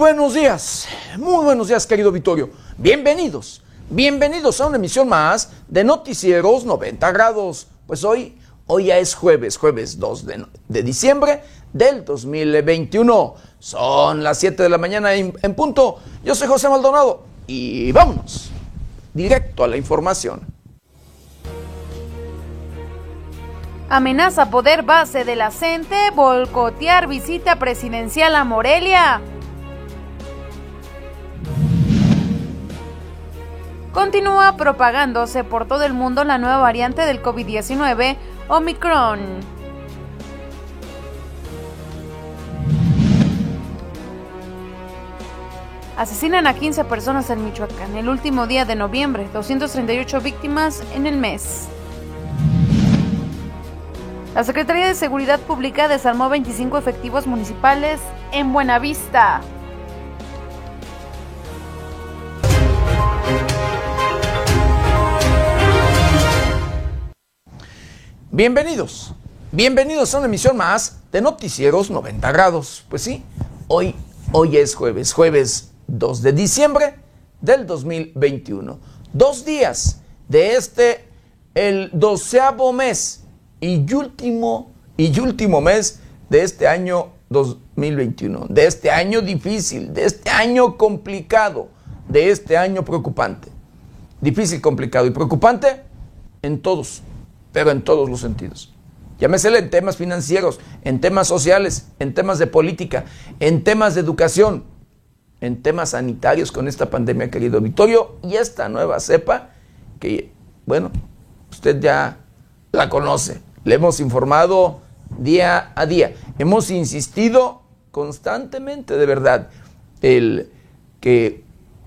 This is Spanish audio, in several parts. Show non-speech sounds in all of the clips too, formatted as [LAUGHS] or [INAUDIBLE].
buenos días, muy buenos días querido Vittorio. Bienvenidos, bienvenidos a una emisión más de Noticieros 90 grados. Pues hoy, hoy ya es jueves, jueves 2 de, diciembre del 2021. Son las 7 de la mañana en, punto. Yo soy José Maldonado y vámonos directo a la información. Amenaza poder base de la CENTE boicotear visita presidencial a Morelia. Continúa propagándose por todo el mundo la nueva variante del COVID-19, Omicron. Asesinan a 15 personas en Michoacán el último día de noviembre, 238 víctimas en el mes. La Secretaría de Seguridad Pública desarmó 25 efectivos municipales en Buenavista. Bienvenidos, bienvenidos a una emisión más de Noticieros 90 grados. Pues sí, hoy, hoy es jueves, jueves 2 de diciembre del 2021. Dos días de este, el doceavo mes y último, y último mes de este año 2021, de este año difícil, de este año complicado, de este año preocupante. Difícil, complicado y preocupante en todos, pero en todos los sentidos. Llámesele en temas financieros, en temas sociales, en temas de política, en temas de educación, en temas sanitarios con esta pandemia, querido Vittorio, y esta nueva cepa que, bueno, usted ya la conoce, le hemos informado día a día, hemos insistido constantemente, de verdad, el que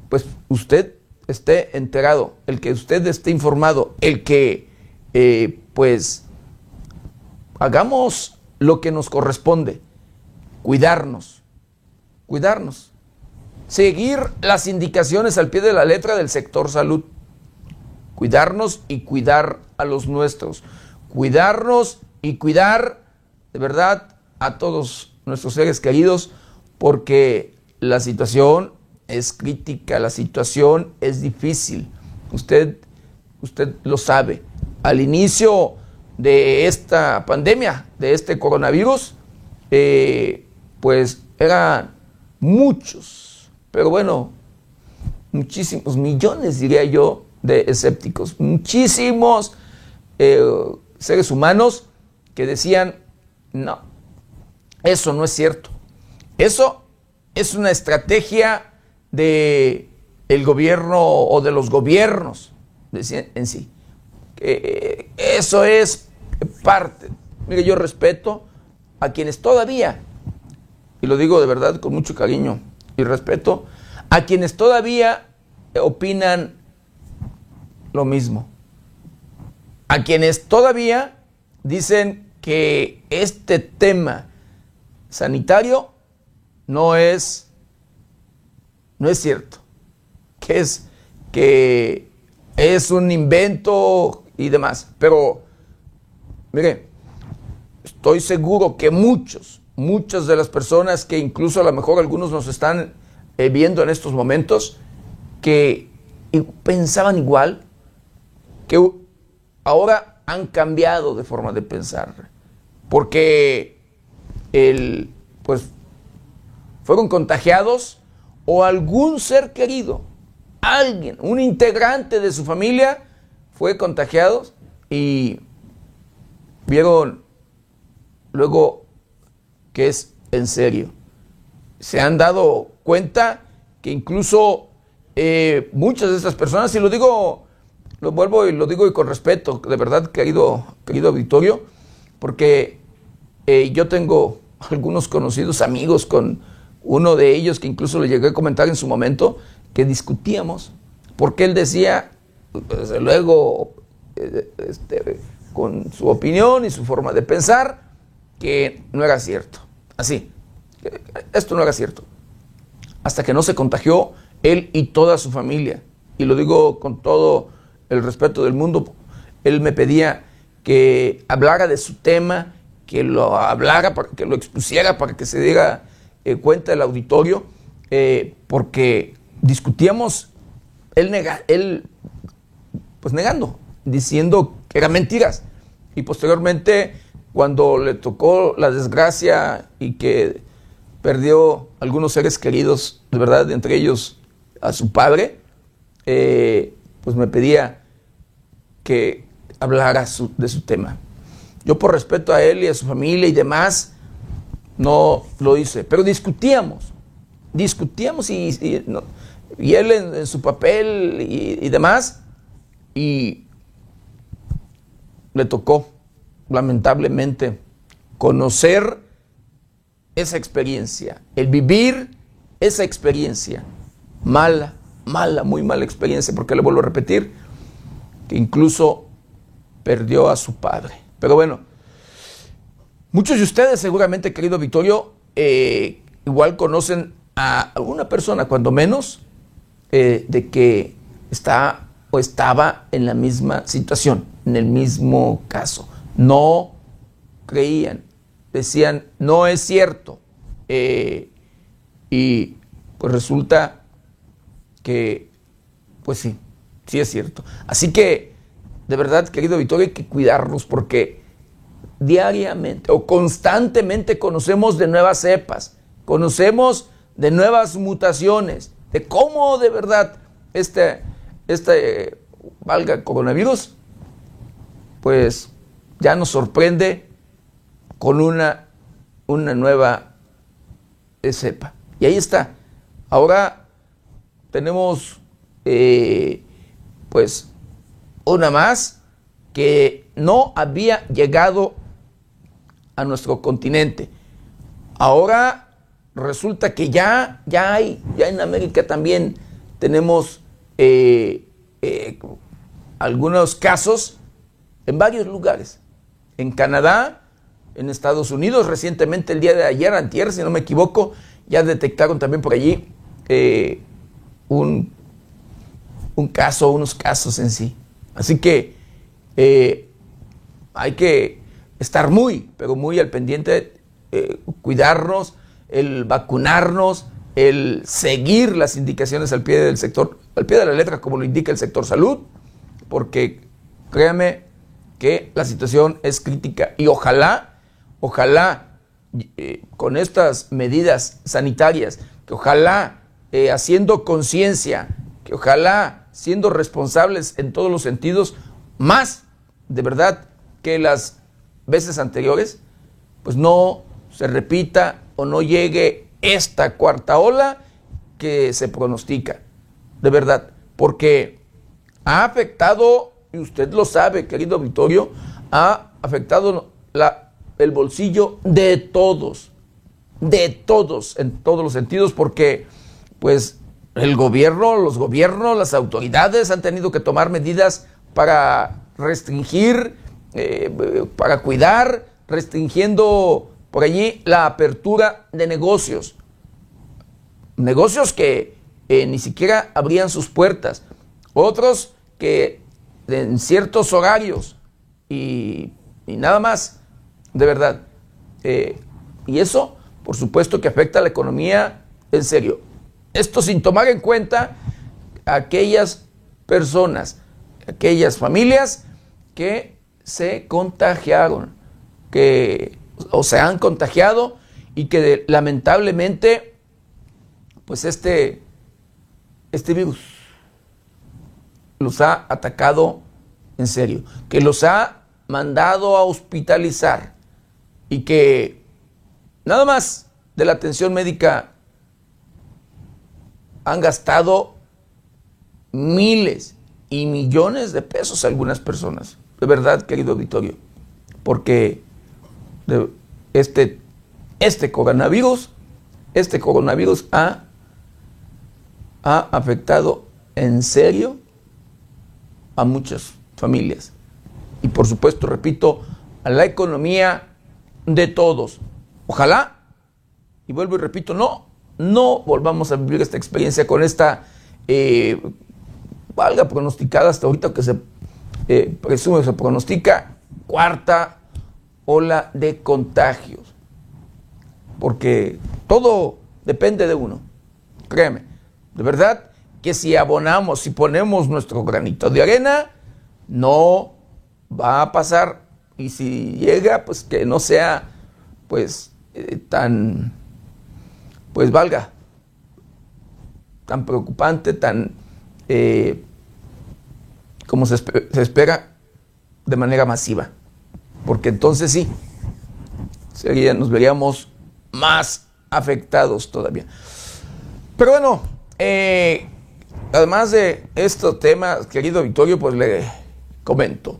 pues usted esté enterado, el que usted esté informado, el que eh, pues hagamos lo que nos corresponde, cuidarnos, cuidarnos, seguir las indicaciones al pie de la letra del sector salud, cuidarnos y cuidar a los nuestros, cuidarnos y cuidar de verdad a todos nuestros seres queridos, porque la situación es crítica, la situación es difícil. Usted, usted lo sabe. Al inicio de esta pandemia, de este coronavirus, eh, pues eran muchos, pero bueno, muchísimos, millones diría yo, de escépticos, muchísimos eh, seres humanos que decían, no, eso no es cierto. Eso es una estrategia de el gobierno o de los gobiernos en sí. Eso es parte. Mire, yo respeto a quienes todavía, y lo digo de verdad con mucho cariño y respeto, a quienes todavía opinan lo mismo. A quienes todavía dicen que este tema sanitario no es no es cierto. Que es que es un invento y demás, pero mire, estoy seguro que muchos, muchas de las personas que incluso a lo mejor algunos nos están eh, viendo en estos momentos que pensaban igual, que ahora han cambiado de forma de pensar, porque el, pues, fueron contagiados o algún ser querido, alguien, un integrante de su familia fue contagiado y vieron luego que es en serio. Se han dado cuenta que incluso eh, muchas de estas personas, y lo digo, lo vuelvo y lo digo y con respeto, de verdad, querido, querido auditorio, porque eh, yo tengo [LAUGHS] algunos conocidos amigos con uno de ellos que incluso le llegué a comentar en su momento, que discutíamos, porque él decía, desde luego, eh, este, con su opinión y su forma de pensar, que no era cierto. Así, esto no era cierto. Hasta que no se contagió él y toda su familia. Y lo digo con todo el respeto del mundo. Él me pedía que hablara de su tema, que lo hablara, para que lo expusiera, para que se diera eh, cuenta el auditorio eh, porque discutíamos, él, nega, él pues negando, diciendo que eran mentiras. Y posteriormente, cuando le tocó la desgracia y que perdió algunos seres queridos, de verdad, entre ellos a su padre, eh, pues me pedía que hablara de su tema. Yo por respeto a él y a su familia y demás, no lo hice, pero discutíamos, discutíamos y, y, él en, su papel y, demás, y le tocó, lamentablemente, conocer esa experiencia, el vivir esa experiencia, mala, mala, muy mala experiencia, porque le vuelvo a repetir, que incluso perdió a su padre. Pero bueno, muchos de ustedes seguramente, querido Victorio, eh, igual conocen a alguna persona, cuando menos, eh, de que está o estaba en la misma situación, en el mismo caso. No creían, decían, no es cierto. Eh, y pues resulta que, pues sí, sí es cierto. Así que, de verdad, querido Victoria, hay que cuidarnos porque diariamente o constantemente conocemos de nuevas cepas, conocemos de nuevas mutaciones, de cómo de verdad este, este valga coronavirus, pues ya nos sorprende con una, una nueva cepa. Y ahí está. Ahora tenemos eh, pues una más que no había llegado a nuestro continente. Ahora resulta que ya, ya hay, ya en América también tenemos eh, eh, algunos casos en varios lugares. En Canadá, en Estados Unidos, recientemente el día de ayer, antier, si no me equivoco, ya detectaron también por allí eh, un, un, caso, unos casos en sí. Así que hay que estar muy, pero muy al pendiente, cuidarnos, el vacunarnos, el seguir las indicaciones al pie del sector, al pie de la letra, como lo indica el sector salud, porque créame que la situación es crítica y ojalá, ojalá eh, con estas medidas sanitarias, que ojalá eh, haciendo conciencia, que ojalá siendo responsables en todos los sentidos, más de verdad que las veces anteriores, pues no se repita o no llegue esta cuarta ola que se pronostica. De verdad, porque ha afectado, y usted lo sabe, querido Vittorio, ha afectado el bolsillo de todos, de todos, en todos los sentidos, porque pues el gobierno, los gobiernos, las autoridades han tenido que tomar medidas para restringir eh, para cuidar, restringiendo por allí la apertura de negocios. Negocios que eh, ni siquiera abrían sus puertas. Otros que en ciertos horarios y, nada más, de verdad. Eh, y eso, por supuesto, que afecta a la economía en serio. Esto sin tomar en cuenta aquellas personas, aquellas familias que se contagiaron, que o se han contagiado y que lamentablemente, pues este, este virus los ha atacado en serio, que los ha mandado a hospitalizar y que nada más de la atención médica han gastado miles y millones de pesos algunas personas. De verdad, querido auditorio, porque este, este coronavirus, este coronavirus ha, ha afectado en serio a muchas familias. Y por supuesto, repito, a la economía de todos. Ojalá, y vuelvo y repito, no, no volvamos a vivir esta experiencia con esta eh, valga pronosticada hasta ahorita que se eh, presume, se pronostica cuarta ola de contagios. Porque todo depende de uno. créeme, de verdad que si abonamos, si ponemos nuestro granito de arena, no va a pasar. Y si llega, pues que no sea, pues, eh, tan, pues valga, tan preocupante, tan, eh, como se, se espera, de manera masiva. Porque entonces sí, sería, nos veríamos más afectados todavía. Pero bueno, eh, además de estos temas, querido Victorio, pues le comento.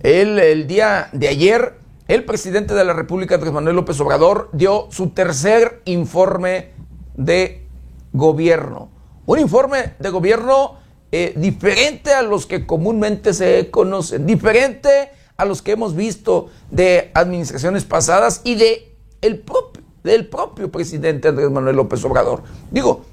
El, el día de ayer, el presidente de la República, Andrés Manuel López Obrador, dio su tercer informe de gobierno. Un informe de gobierno eh, diferente a los que comúnmente se conocen, diferente a los que hemos visto de administraciones pasadas y de el propio, del propio presidente Andrés Manuel López Obrador. Digo,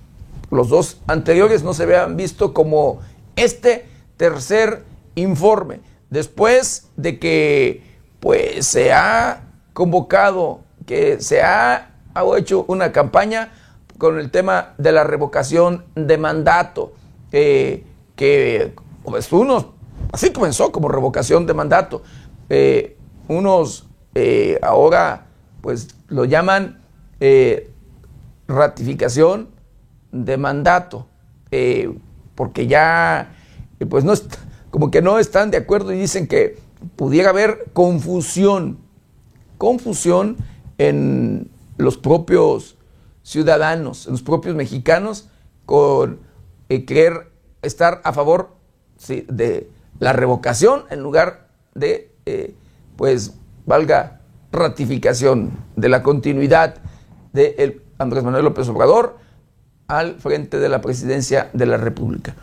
los dos anteriores no se habían visto como este tercer informe. Después de que pues se ha convocado, que se ha, hecho una campaña con el tema de la revocación de mandato, eh, que pues unos, así comenzó como revocación de mandato, eh, unos eh, ahora pues lo llaman ratificación de mandato, porque ya pues no como que no están de acuerdo y dicen que pudiera haber confusión, confusión en los propios ciudadanos, en los propios mexicanos, con eh, querer estar a favor de la revocación en lugar de, eh, pues, valga ratificación de la continuidad de Andrés Manuel López Obrador al frente de la presidencia de la República.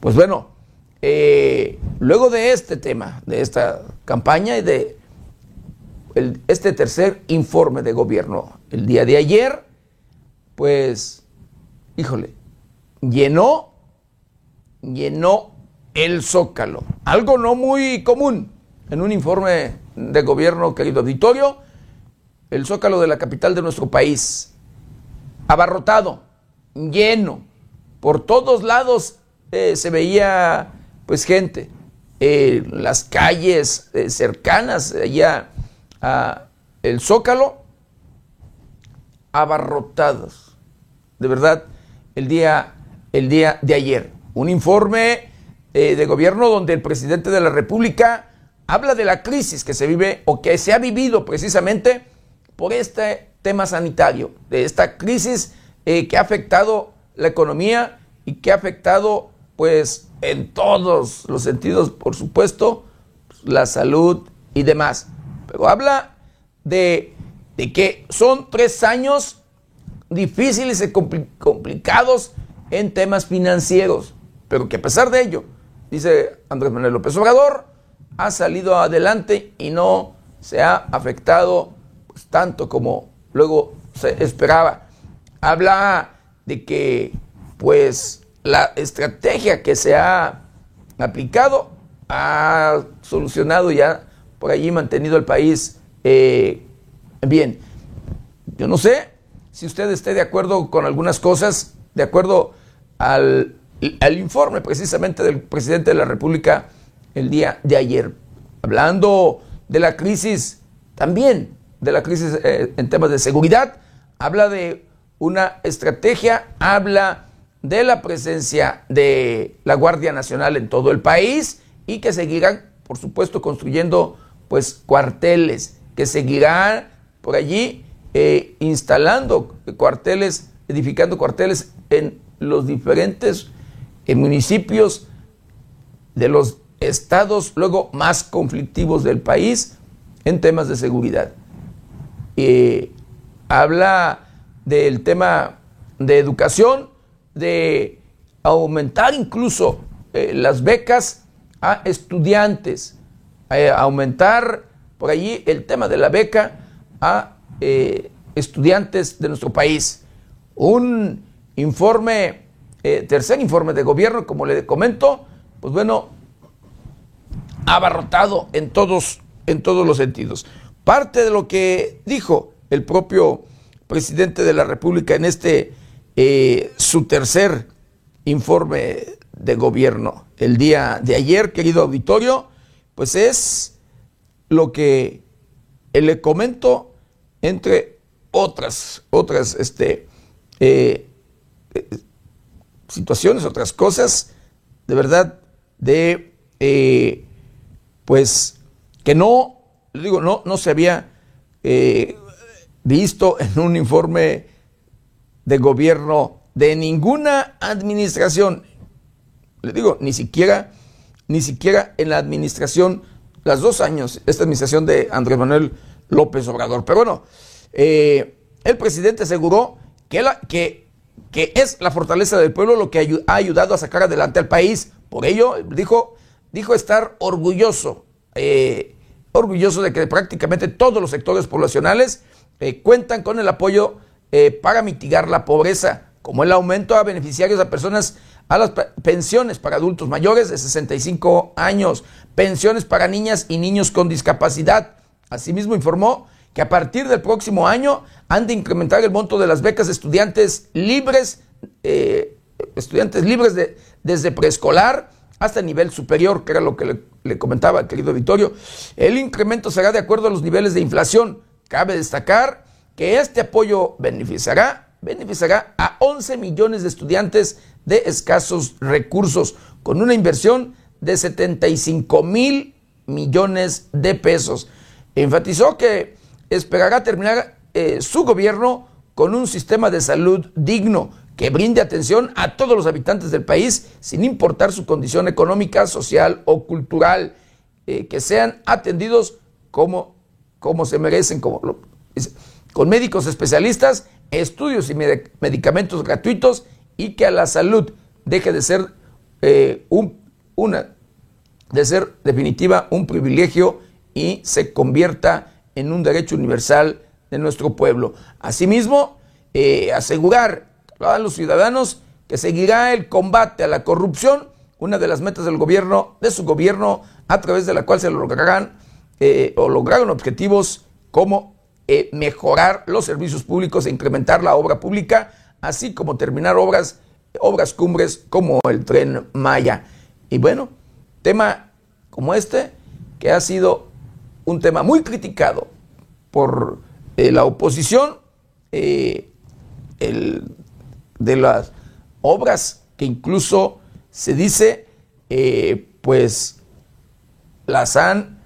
Pues bueno, eh, luego de este tema, de esta campaña y de este tercer informe de gobierno el día de ayer, pues, híjole, llenó, llenó el zócalo. Algo no muy común en un informe de gobierno, querido auditorio, el zócalo de la capital de nuestro país, abarrotado, lleno, por todos lados eh, se veía pues gente, eh, las calles eh, cercanas allá a el Zócalo, abarrotados. De verdad, el día, el día de ayer. Un informe de gobierno donde el presidente de la República habla de la crisis que se vive o que se ha vivido precisamente por este tema sanitario, de esta crisis que ha afectado la economía y que ha afectado pues en todos los sentidos, por supuesto, la salud y demás. Pero habla de, que son tres años difíciles y complicados en temas financieros, pero que a pesar de ello, dice Andrés Manuel López Obrador, ha salido adelante y no se ha afectado pues, tanto como luego se esperaba. Habla de que pues la estrategia que se ha aplicado ha solucionado ya por allí mantenido el país eh, bien. Yo no sé si usted esté de acuerdo con algunas cosas, de acuerdo al, informe precisamente del presidente de la República el día de ayer, hablando de la crisis, también de la crisis eh, en temas de seguridad, habla de una estrategia, habla de la presencia de la Guardia Nacional en todo el país y que seguirán, por supuesto, construyendo pues cuarteles, que seguirán por allí eh, instalando cuarteles, edificando cuarteles en los diferentes eh, municipios de los estados luego más conflictivos del país en temas de seguridad. Eh, habla del tema de educación, de aumentar incluso eh, las becas a estudiantes, eh, aumentar por allí el tema de la beca a eh, estudiantes de nuestro país. Un informe, tercer informe de gobierno, como le comento, pues bueno, abarrotado en todos, en todos los sentidos. Parte de lo que dijo el propio presidente de la República en este eh, su tercer informe de gobierno. El día de ayer, querido auditorio, pues es lo que le comento entre otras, otras este, eh, eh, situaciones, otras cosas, de verdad, de, pues, que no, digo, no, no se había visto en un informe de gobierno de ninguna administración, le digo, ni siquiera, ni siquiera en la administración, las dos años, esta administración de Andrés Manuel López Obrador. Pero bueno, eh, el presidente aseguró que, la, que, que, es la fortaleza del pueblo lo que ha ayudado a sacar adelante al país. Por ello, dijo, dijo estar orgulloso, eh, orgulloso de que prácticamente todos los sectores poblacionales eh, cuentan con el apoyo para mitigar la pobreza, como el aumento a beneficiarios a personas a las pensiones para adultos mayores de 65 años, pensiones para niñas y niños con discapacidad. Asimismo informó que a partir del próximo año han de incrementar el monto de las becas de estudiantes libres, eh, estudiantes libres de, desde preescolar hasta el nivel superior, que era lo que le, comentaba, querido Vittorio. El incremento será de acuerdo a los niveles de inflación. Cabe destacar que este apoyo beneficiará, beneficiará a 11 millones de estudiantes de escasos recursos, con una inversión de 75 mil millones de pesos. Enfatizó que esperará terminar eh, su gobierno con un sistema de salud digno que brinde atención a todos los habitantes del país sin importar su condición económica, social o cultural, eh, que sean atendidos como, como se merecen, como con médicos especialistas, estudios y medicamentos gratuitos y que a la salud deje de ser eh, un, una, de ser definitiva un privilegio y se convierta en un derecho universal de nuestro pueblo. Asimismo, eh, asegurar a los ciudadanos que seguirá el combate a la corrupción, una de las metas del gobierno, de su gobierno, a través de la cual se lograrán eh, o lograron objetivos como eh, mejorar los servicios públicos e incrementar la obra pública, así como terminar obras, obras cumbres como el tren Maya. Y bueno, tema como este, que ha sido un tema muy criticado por eh, la oposición, eh, de las obras que incluso se dice, pues las han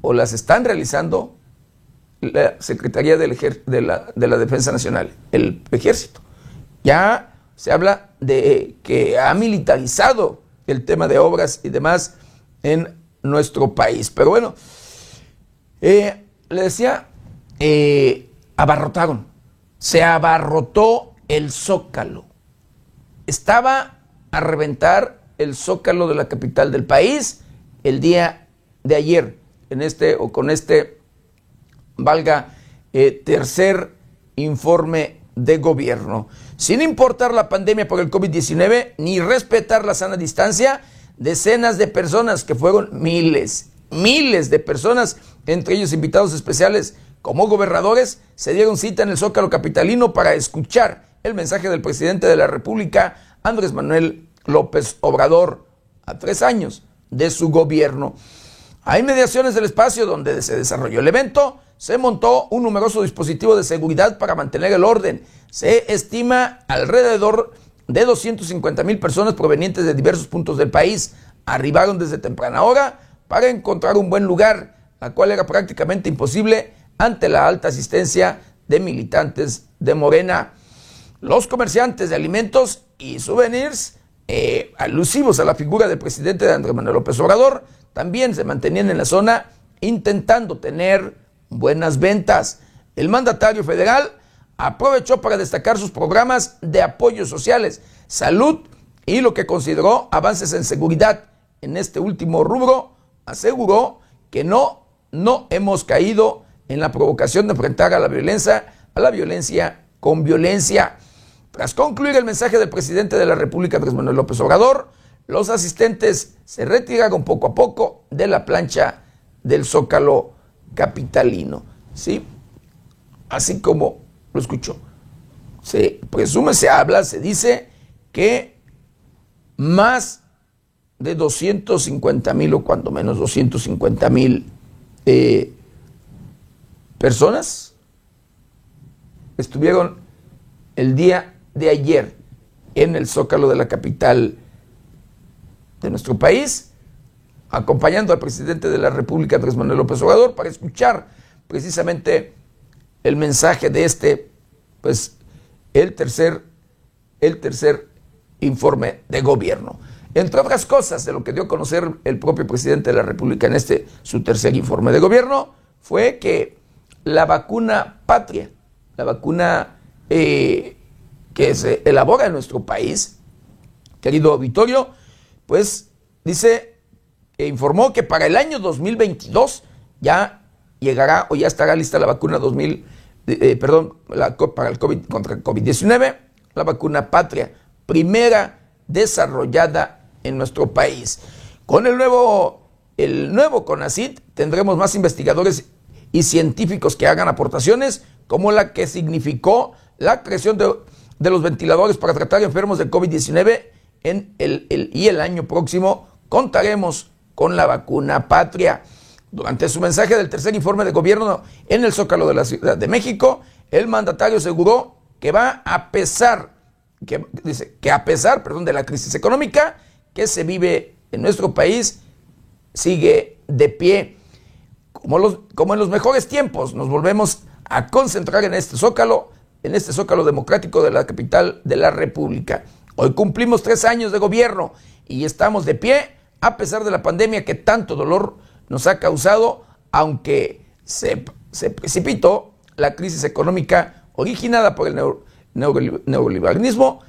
o las están realizando la Secretaría del de, la, de la Defensa Nacional, el Ejército. Ya se habla de que ha militarizado el tema de obras y demás en nuestro país. Pero bueno, eh, le decía, eh, abarrotaron, se abarrotó el zócalo. Estaba a reventar el zócalo de la capital del país el día de ayer, en este o con este, valga, eh, tercer informe de gobierno. Sin importar la pandemia por el COVID-19 ni respetar la sana distancia, decenas de personas, que fueron miles, miles de personas, entre ellos invitados especiales como gobernadores, se dieron cita en el Zócalo Capitalino para escuchar el mensaje del presidente de la República, Andrés Manuel López Obrador, a tres años de su gobierno. A inmediaciones del espacio donde se desarrolló el evento, se montó un numeroso dispositivo de seguridad para mantener el orden. Se estima alrededor de 250 mil personas provenientes de diversos puntos del país arribaron desde temprana hora para encontrar un buen lugar, la cual era prácticamente imposible ante la alta asistencia de militantes de Morena. Los comerciantes de alimentos y souvenirs eh, alusivos a la figura del presidente de Andrés Manuel López Obrador también se mantenían en la zona intentando tener buenas ventas. El mandatario federal aprovechó para destacar sus programas de apoyos sociales, salud y lo que consideró avances en seguridad. En este último rubro aseguró que no, no hemos caído en la provocación de enfrentar a la violencia, a la violencia con violencia. Tras concluir el mensaje del presidente de la República, Andrés Manuel López Obrador, los asistentes se retiraron poco a poco de la plancha del Zócalo capitalino. ¿sí? Así como lo escuchó. se presume, se habla, se dice que más de 250 mil o cuando menos 250 mil eh, personas estuvieron el día de ayer en el zócalo de la capital de nuestro país, acompañando al presidente de la República, Andrés Manuel López Obrador, para escuchar precisamente el mensaje de este, pues, el tercer, el tercer informe de gobierno. Entre otras cosas de lo que dio a conocer el propio presidente de la República en este, su tercer informe de gobierno, fue que la vacuna patria, la vacuna eh, que se elabora en nuestro país, querido auditorio, pues dice, e informó que para el año 2022 ya llegará o ya estará lista la vacuna 2000, eh, perdón, para el COVID, contra el COVID-19, la vacuna patria, primera desarrollada en nuestro país. Con el nuevo, el nuevo CONACIT tendremos más investigadores y científicos que hagan aportaciones como la que significó la creación de, los ventiladores para tratar enfermos de COVID-19 en el, y el año próximo contaremos con la vacuna patria. Durante su mensaje del tercer informe de gobierno en el Zócalo de la Ciudad de México, el mandatario aseguró que va a pesar, que, dice, que a pesar perdón, de la crisis económica que se vive en nuestro país, sigue de pie. Como, como en los mejores tiempos, nos volvemos a concentrar en este zócalo, en este zócalo democrático de la capital de la República. Hoy cumplimos tres años de gobierno y estamos de pie a pesar de la pandemia que tanto dolor nos ha causado, aunque se, precipitó la crisis económica originada por el neoliberalismo,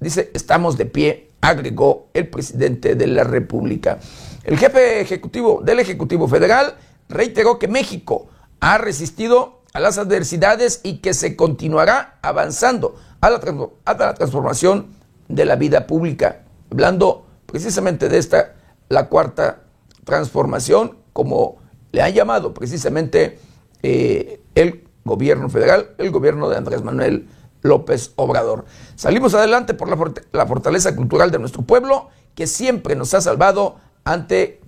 dice, estamos de pie, agregó el presidente de la República. El jefe ejecutivo del Ejecutivo Federal reiteró que México ha resistido a las adversidades y que se continuará avanzando a la, la transformación de la vida pública. Hablando precisamente de esta, la cuarta transformación, como le ha llamado precisamente eh, el gobierno federal, el gobierno de Andrés Manuel López Obrador. Salimos adelante por la, fortaleza cultural de nuestro pueblo, que siempre nos ha salvado ante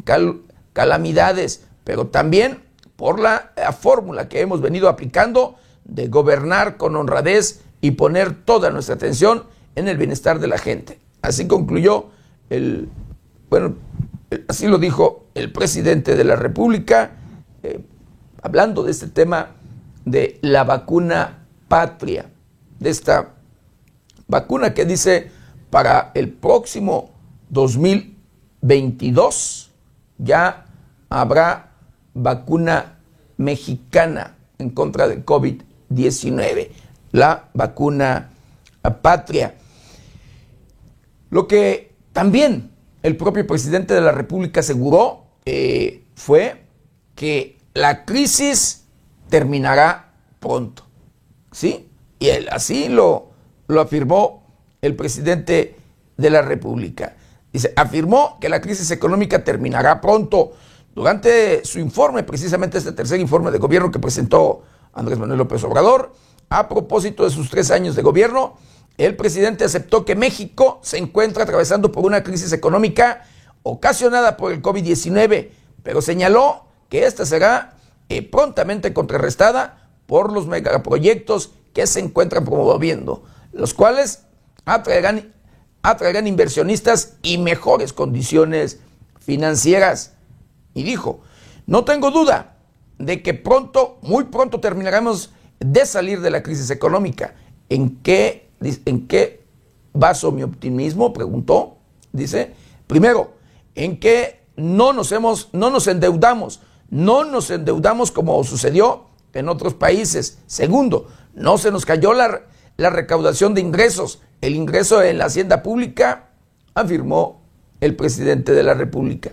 calamidades, pero también por la, fórmula que hemos venido aplicando de gobernar con honradez y poner toda nuestra atención en el bienestar de la gente. Así concluyó el, bueno, así lo dijo el presidente de la República, eh, hablando de este tema de la vacuna patria, de esta vacuna que dice para el próximo 2022 ya habrá vacuna mexicana en contra del COVID-19, la vacuna patria. Lo que también el propio presidente de la República aseguró eh, fue que la crisis terminará pronto. ¿Sí? Y así lo, lo afirmó el presidente de la República. Dice, afirmó que la crisis económica terminará pronto. Durante su informe, precisamente este tercer informe de gobierno que presentó Andrés Manuel López Obrador, a propósito de sus tres años de gobierno, el presidente aceptó que México se encuentra atravesando por una crisis económica ocasionada por el COVID-19, pero señaló que esta será eh, prontamente contrarrestada por los megaproyectos que se encuentran promoviendo, los cuales atraerán, atraerán inversionistas y mejores condiciones financieras. Y dijo, no tengo duda de que pronto, muy pronto terminaremos de salir de la crisis económica. ¿En qué, en qué baso mi optimismo? Preguntó. Dice, primero, en que no nos hemos, no nos endeudamos, no nos endeudamos como sucedió en otros países. Segundo, no se nos cayó la, la recaudación de ingresos, el ingreso en la hacienda pública, afirmó el presidente de la República.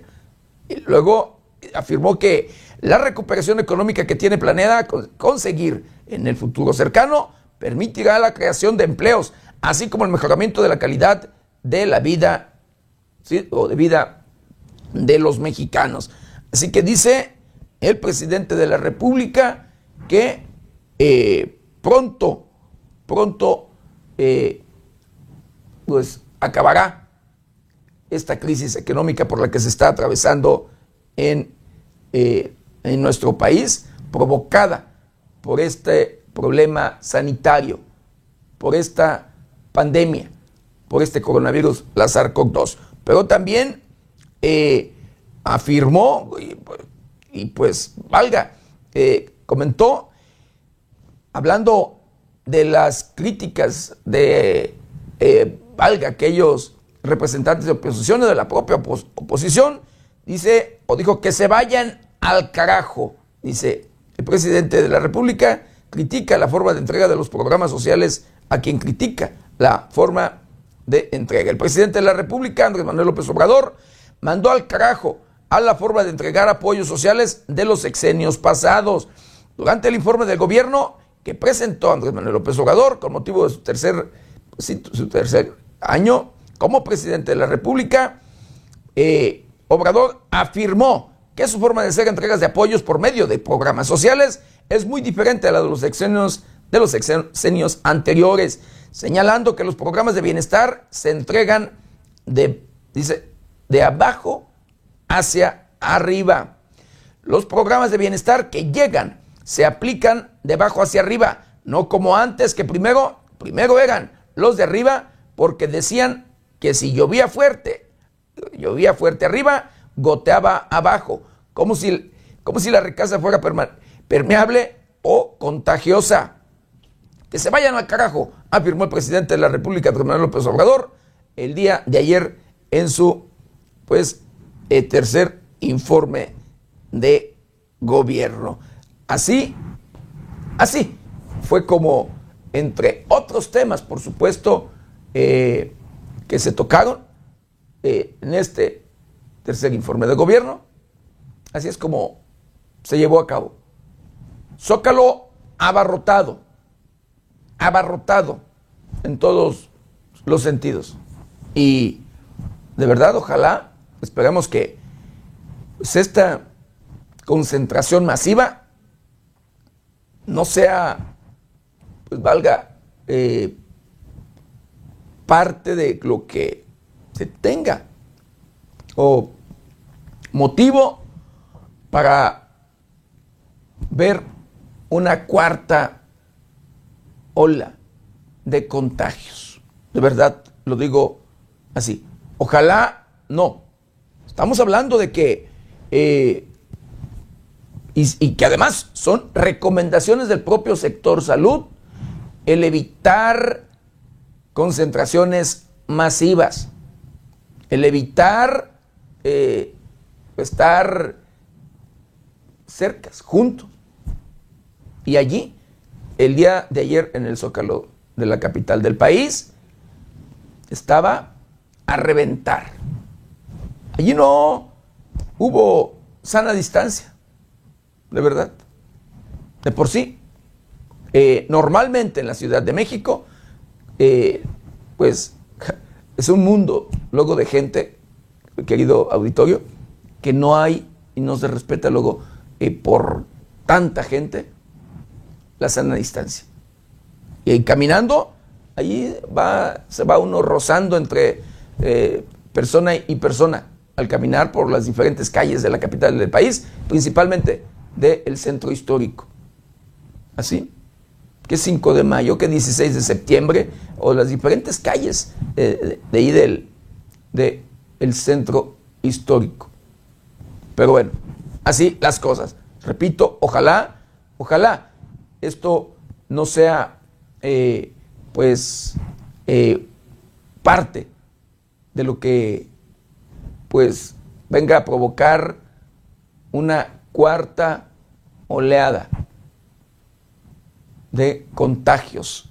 Y luego afirmó que la recuperación económica que tiene planeada conseguir en el futuro cercano permitirá la creación de empleos, así como el mejoramiento de la calidad de la vida o de vida de los mexicanos. Así que dice el presidente de la República que eh, pronto, pronto eh, pues acabará esta crisis económica por la que se está atravesando en, eh, en nuestro país, provocada por este problema sanitario, por esta pandemia, por este coronavirus, la SARS-CoV-2. Pero también eh, afirmó, y, pues valga, eh, comentó, hablando de las críticas de, eh, valga, aquellos representantes de oposición o de la propia oposición, dice, o dijo que se vayan al carajo, dice el presidente de la República, critica la forma de entrega de los programas sociales a quien critica la forma de entrega. El presidente de la República, Andrés Manuel López Obrador, mandó al carajo a la forma de entregar apoyos sociales de los exenios pasados. Durante el informe del gobierno que presentó Andrés Manuel López Obrador con motivo de su tercer, su tercer año como presidente de la República, eh, Obrador afirmó que su forma de hacer entregas de apoyos por medio de programas sociales es muy diferente a la de los exenios, de los exenios anteriores, señalando que los programas de bienestar se entregan de, dice, de abajo hacia arriba. Los programas de bienestar que llegan se aplican de abajo hacia arriba, no como antes que primero, primero eran los de arriba porque decían que si llovía fuerte, llovía fuerte arriba, goteaba abajo, como si, como si la recasa fuera permeable o contagiosa. Que se vayan al carajo, afirmó el presidente de la República, Manuel López Obrador, el día de ayer en su pues eh, tercer informe de gobierno. Así, así fue como, entre otros temas, por supuesto, eh, que se tocaron eh, en este tercer informe de gobierno, así es como se llevó a cabo. Zócalo abarrotado, abarrotado en todos los sentidos. Y de verdad, ojalá, esperemos que pues, esta concentración masiva no sea, pues valga, eh, parte de lo que se tenga o motivo para ver una cuarta ola de contagios. De verdad, lo digo así. Ojalá no. Estamos hablando de que, eh, y, que además son recomendaciones del propio sector salud, el evitar concentraciones masivas, el evitar eh, estar cercas, juntos. Y allí, el día de ayer en el Zócalo de la capital del país, estaba a reventar. Allí no hubo sana distancia, de verdad. De por sí. Eh, normalmente en la Ciudad de México, eh, pues [LAUGHS] es un mundo luego de gente, querido auditorio, que no hay y no se respeta luego eh, por tanta gente la sana distancia. Y caminando, allí va, se va uno rozando entre eh, persona y persona al caminar por las diferentes calles de la capital del país, principalmente del centro histórico. Así, que 5 de mayo, que 16 de septiembre, o las diferentes calles de, ahí del de el centro histórico. Pero bueno, así las cosas. Repito, ojalá, ojalá esto no sea, eh, pues, eh, parte de lo que pues venga a provocar una cuarta oleada de contagios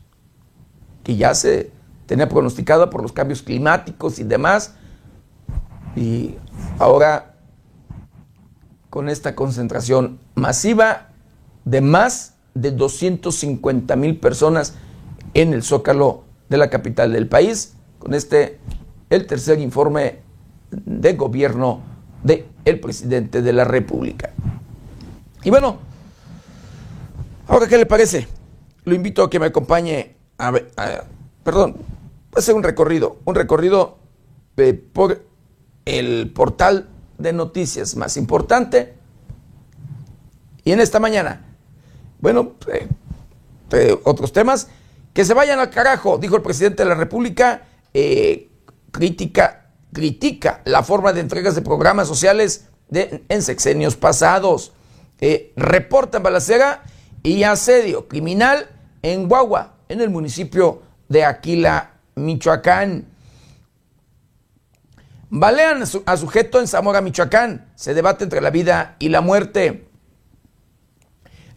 que ya se tenía pronosticado por los cambios climáticos y demás. Y ahora con esta concentración masiva de más de 250 mil personas en el zócalo de la capital del país, con este el tercer informe de gobierno del el presidente de la República. Y bueno, ahora qué le parece, lo invito a que me acompañe a, perdón, va a un recorrido, un recorrido eh, por el portal de noticias más importante. Y en esta mañana, bueno, eh, otros temas, que se vayan al carajo, dijo el presidente de la República, eh, critica, critica la forma de entregas de programas sociales de, en sexenios pasados. reporta balacera y asedio criminal en Guagua, en el municipio de Aquila, Michoacán. Balean a sujeto en Zamora, Michoacán. Se debate entre la vida y la muerte.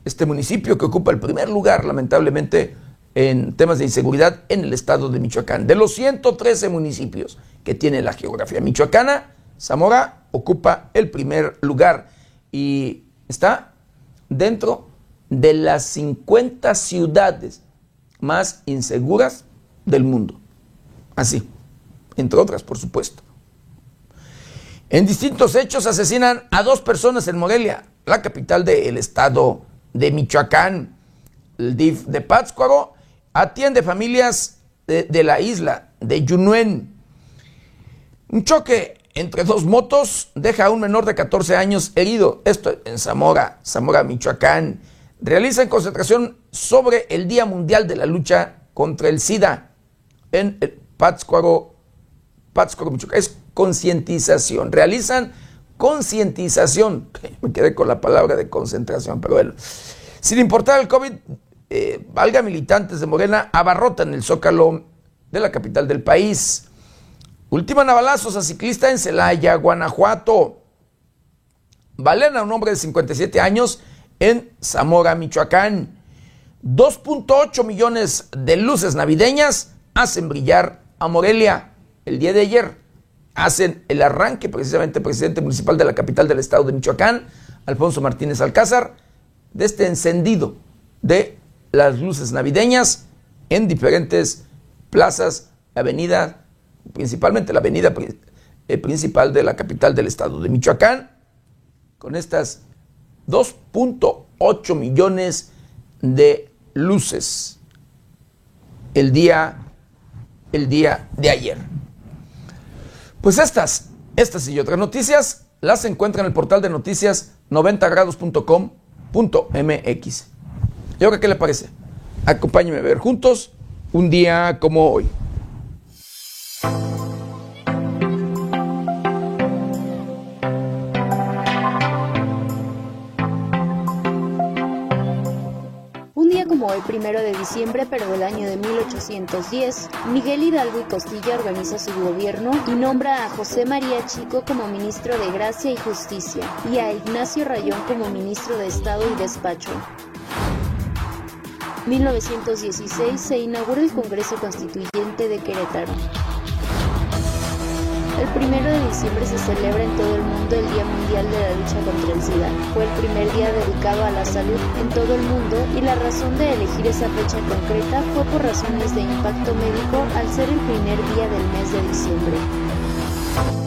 Este municipio que ocupa el primer lugar, lamentablemente, en temas de inseguridad en el estado de Michoacán. De los 113 municipios que tiene la geografía michoacana, Zamora ocupa el primer lugar y está dentro de las 50 ciudades más inseguras del mundo. Así, entre otras, por supuesto. En distintos hechos asesinan a dos personas en Morelia, la capital del estado de Michoacán. El DIF de Pátzcuaro atiende familias de, la isla de Yunuen. Un choque entre dos motos deja a un menor de 14 años herido. Esto en Zamora, Zamora, Michoacán. Realizan concentración sobre el Día Mundial de la Lucha contra el SIDA en Pátzcuaro, Pátzcuaro, Michoacán. Concientización. Realizan concientización. Me quedé con la palabra de concentración, pero bueno. Sin importar el COVID, eh, valga militantes de Morena abarrotan el zócalo de la capital del país. Ultiman a a ciclista en Celaya, Guanajuato. Valen a un hombre de 57 años en Zamora, Michoacán. 2.8 millones de luces navideñas hacen brillar a Morelia. El día de ayer hacen el arranque precisamente presidente municipal de la capital del estado de Michoacán, Alfonso Martínez Alcázar, de este encendido de las luces navideñas en diferentes plazas, avenida, principalmente la avenida eh, principal de la capital del estado de Michoacán, con estas 2.8 millones de luces el día, el día de ayer. Pues estas, estas y otras noticias las encuentran en el portal de noticias 90grados.com.mx. ¿Y ahora qué le parece? Acompáñeme a ver juntos un día como hoy. Primero de diciembre, pero del año de 1810, Miguel Hidalgo y Costilla organiza su gobierno y nombra a José María Chico como ministro de Gracia y Justicia y a Ignacio Rayón como ministro de Estado y Despacho. 1916 se inaugura el Congreso Constituyente de Querétaro. El primero de diciembre se celebra en todo el mundo el Día Mundial de la Lucha contra el SIDA. Fue el primer día dedicado a la salud en todo el mundo y la razón de elegir esa fecha concreta fue por razones de impacto médico al ser el primer día del mes de diciembre.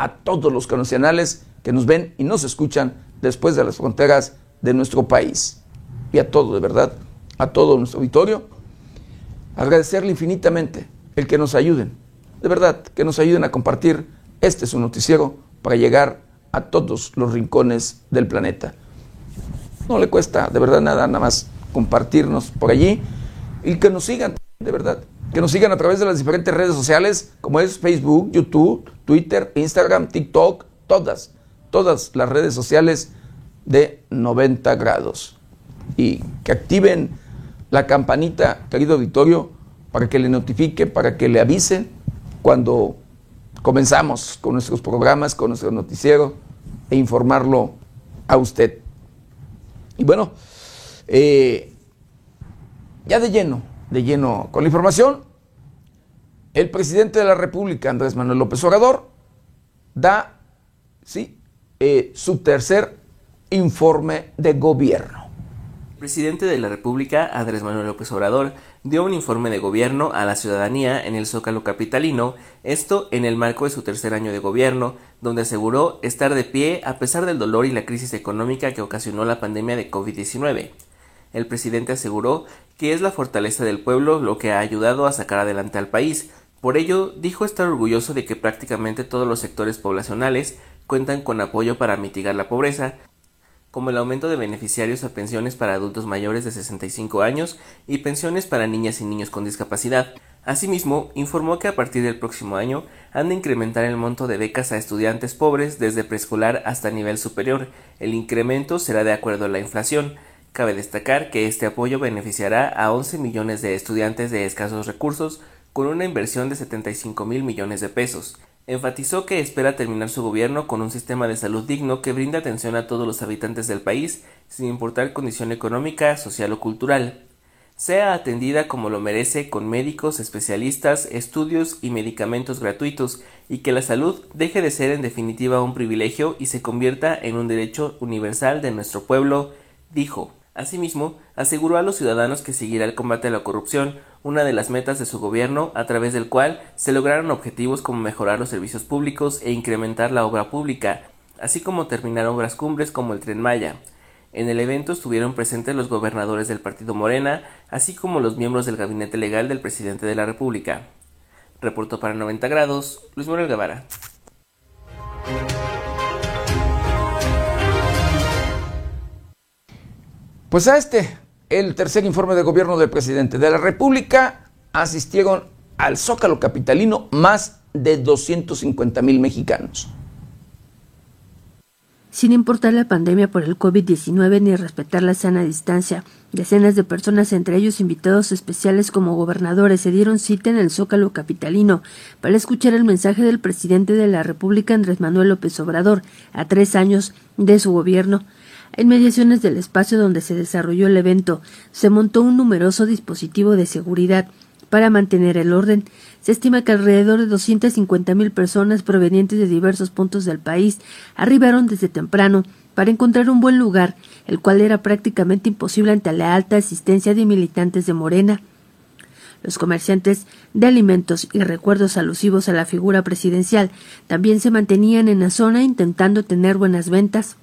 a todos los conacionales que nos ven y nos escuchan después de las fronteras de nuestro país. Y a todo, de verdad, a todo nuestro auditorio, agradecerle infinitamente el que nos ayuden, de verdad, que nos ayuden a compartir este su noticiero para llegar a todos los rincones del planeta. No le cuesta de verdad nada, nada más compartirnos por allí y que nos sigan, de verdad que nos sigan a través de las diferentes redes sociales, como es Facebook, YouTube, Twitter, Instagram, TikTok, todas, todas las redes sociales de 90 grados. Y que activen la campanita, querido auditorio, para que le notifique, para que le avise cuando comenzamos con nuestros programas, con nuestro noticiero e informarlo a usted. Y bueno, eh, ya de lleno, de lleno con la información, el presidente de la República, Andrés Manuel López Obrador, da ¿sí? Eh, su tercer informe de gobierno. El presidente de la República, Andrés Manuel López Obrador, dio un informe de gobierno a la ciudadanía en el Zócalo Capitalino, esto en el marco de su tercer año de gobierno, donde aseguró estar de pie a pesar del dolor y la crisis económica que ocasionó la pandemia de COVID-19. El presidente aseguró que es la fortaleza del pueblo lo que ha ayudado a sacar adelante al país. Por ello, dijo estar orgulloso de que prácticamente todos los sectores poblacionales cuentan con apoyo para mitigar la pobreza, como el aumento de beneficiarios a pensiones para adultos mayores de 65 años y pensiones para niñas y niños con discapacidad. Asimismo, informó que a partir del próximo año han de incrementar el monto de becas a estudiantes pobres desde preescolar hasta nivel superior. El incremento será de acuerdo a la inflación. Cabe destacar que este apoyo beneficiará a 11 millones de estudiantes de escasos recursos con una inversión de 75 mil millones de pesos. Enfatizó que espera terminar su gobierno con un sistema de salud digno que brinda atención a todos los habitantes del país, sin importar condición económica, social o cultural. Sea atendida como lo merece con médicos, especialistas, estudios y medicamentos gratuitos, y que la salud deje de ser en definitiva un privilegio y se convierta en un derecho universal de nuestro pueblo, dijo. Asimismo, aseguró a los ciudadanos que seguirá el combate a la corrupción, una de las metas de su gobierno, a través del cual se lograron objetivos como mejorar los servicios públicos e incrementar la obra pública, así como terminar obras cumbres como el tren Maya. En el evento estuvieron presentes los gobernadores del partido Morena, así como los miembros del gabinete legal del presidente de la República. Reportó para 90 grados Luis Manuel Guevara. Pues a este el tercer informe de gobierno del presidente de la República, asistieron al Zócalo Capitalino más de 250 mil mexicanos. Sin importar la pandemia por el COVID-19 ni respetar la sana distancia, decenas de personas, entre ellos invitados especiales como gobernadores, se dieron cita en el Zócalo Capitalino para escuchar el mensaje del presidente de la República, Andrés Manuel López Obrador, a tres años de su gobierno. En mediaciones del espacio donde se desarrolló el evento, se montó un numeroso dispositivo de seguridad para mantener el orden. Se estima que alrededor de 250 mil personas provenientes de diversos puntos del país arribaron desde temprano para encontrar un buen lugar, el cual era prácticamente imposible ante la alta asistencia de militantes de Morena. Los comerciantes de alimentos y recuerdos alusivos a la figura presidencial también se mantenían en la zona intentando tener buenas ventas.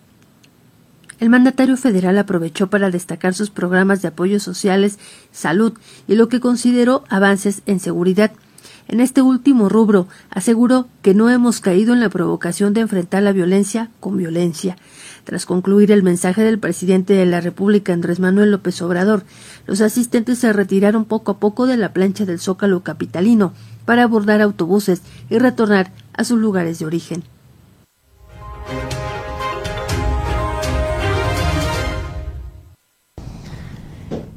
El mandatario federal aprovechó para destacar sus programas de apoyo sociales, salud y lo que consideró avances en seguridad. En este último rubro, aseguró que no hemos caído en la provocación de enfrentar la violencia con violencia. Tras concluir el mensaje del presidente de la República, Andrés Manuel López Obrador, los asistentes se retiraron poco a poco de la plancha del Zócalo capitalino para abordar autobuses y retornar a sus lugares de origen.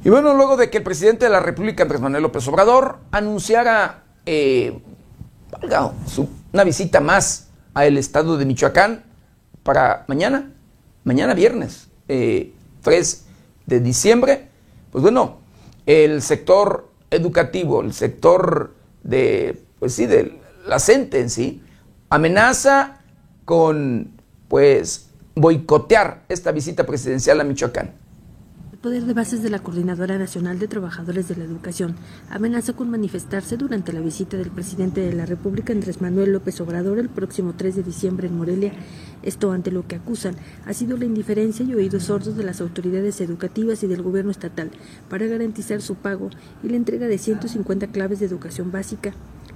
Y bueno, luego de que el presidente de la República, Andrés Manuel López Obrador, anunciara eh, una visita más al estado de Michoacán para mañana, mañana viernes, 3 eh, de diciembre, pues bueno, el sector educativo, el sector de, pues sí, de la CENTE en sí, amenaza con, pues, boicotear esta visita presidencial a Michoacán poder de bases de la Coordinadora Nacional de Trabajadores de la Educación amenaza con manifestarse durante la visita del presidente de la República, Andrés Manuel López Obrador, el próximo 3 de diciembre en Morelia. Esto ante lo que acusan ha sido la indiferencia y oídos sordos de las autoridades educativas y del gobierno estatal para garantizar su pago y la entrega de 150 claves de educación básica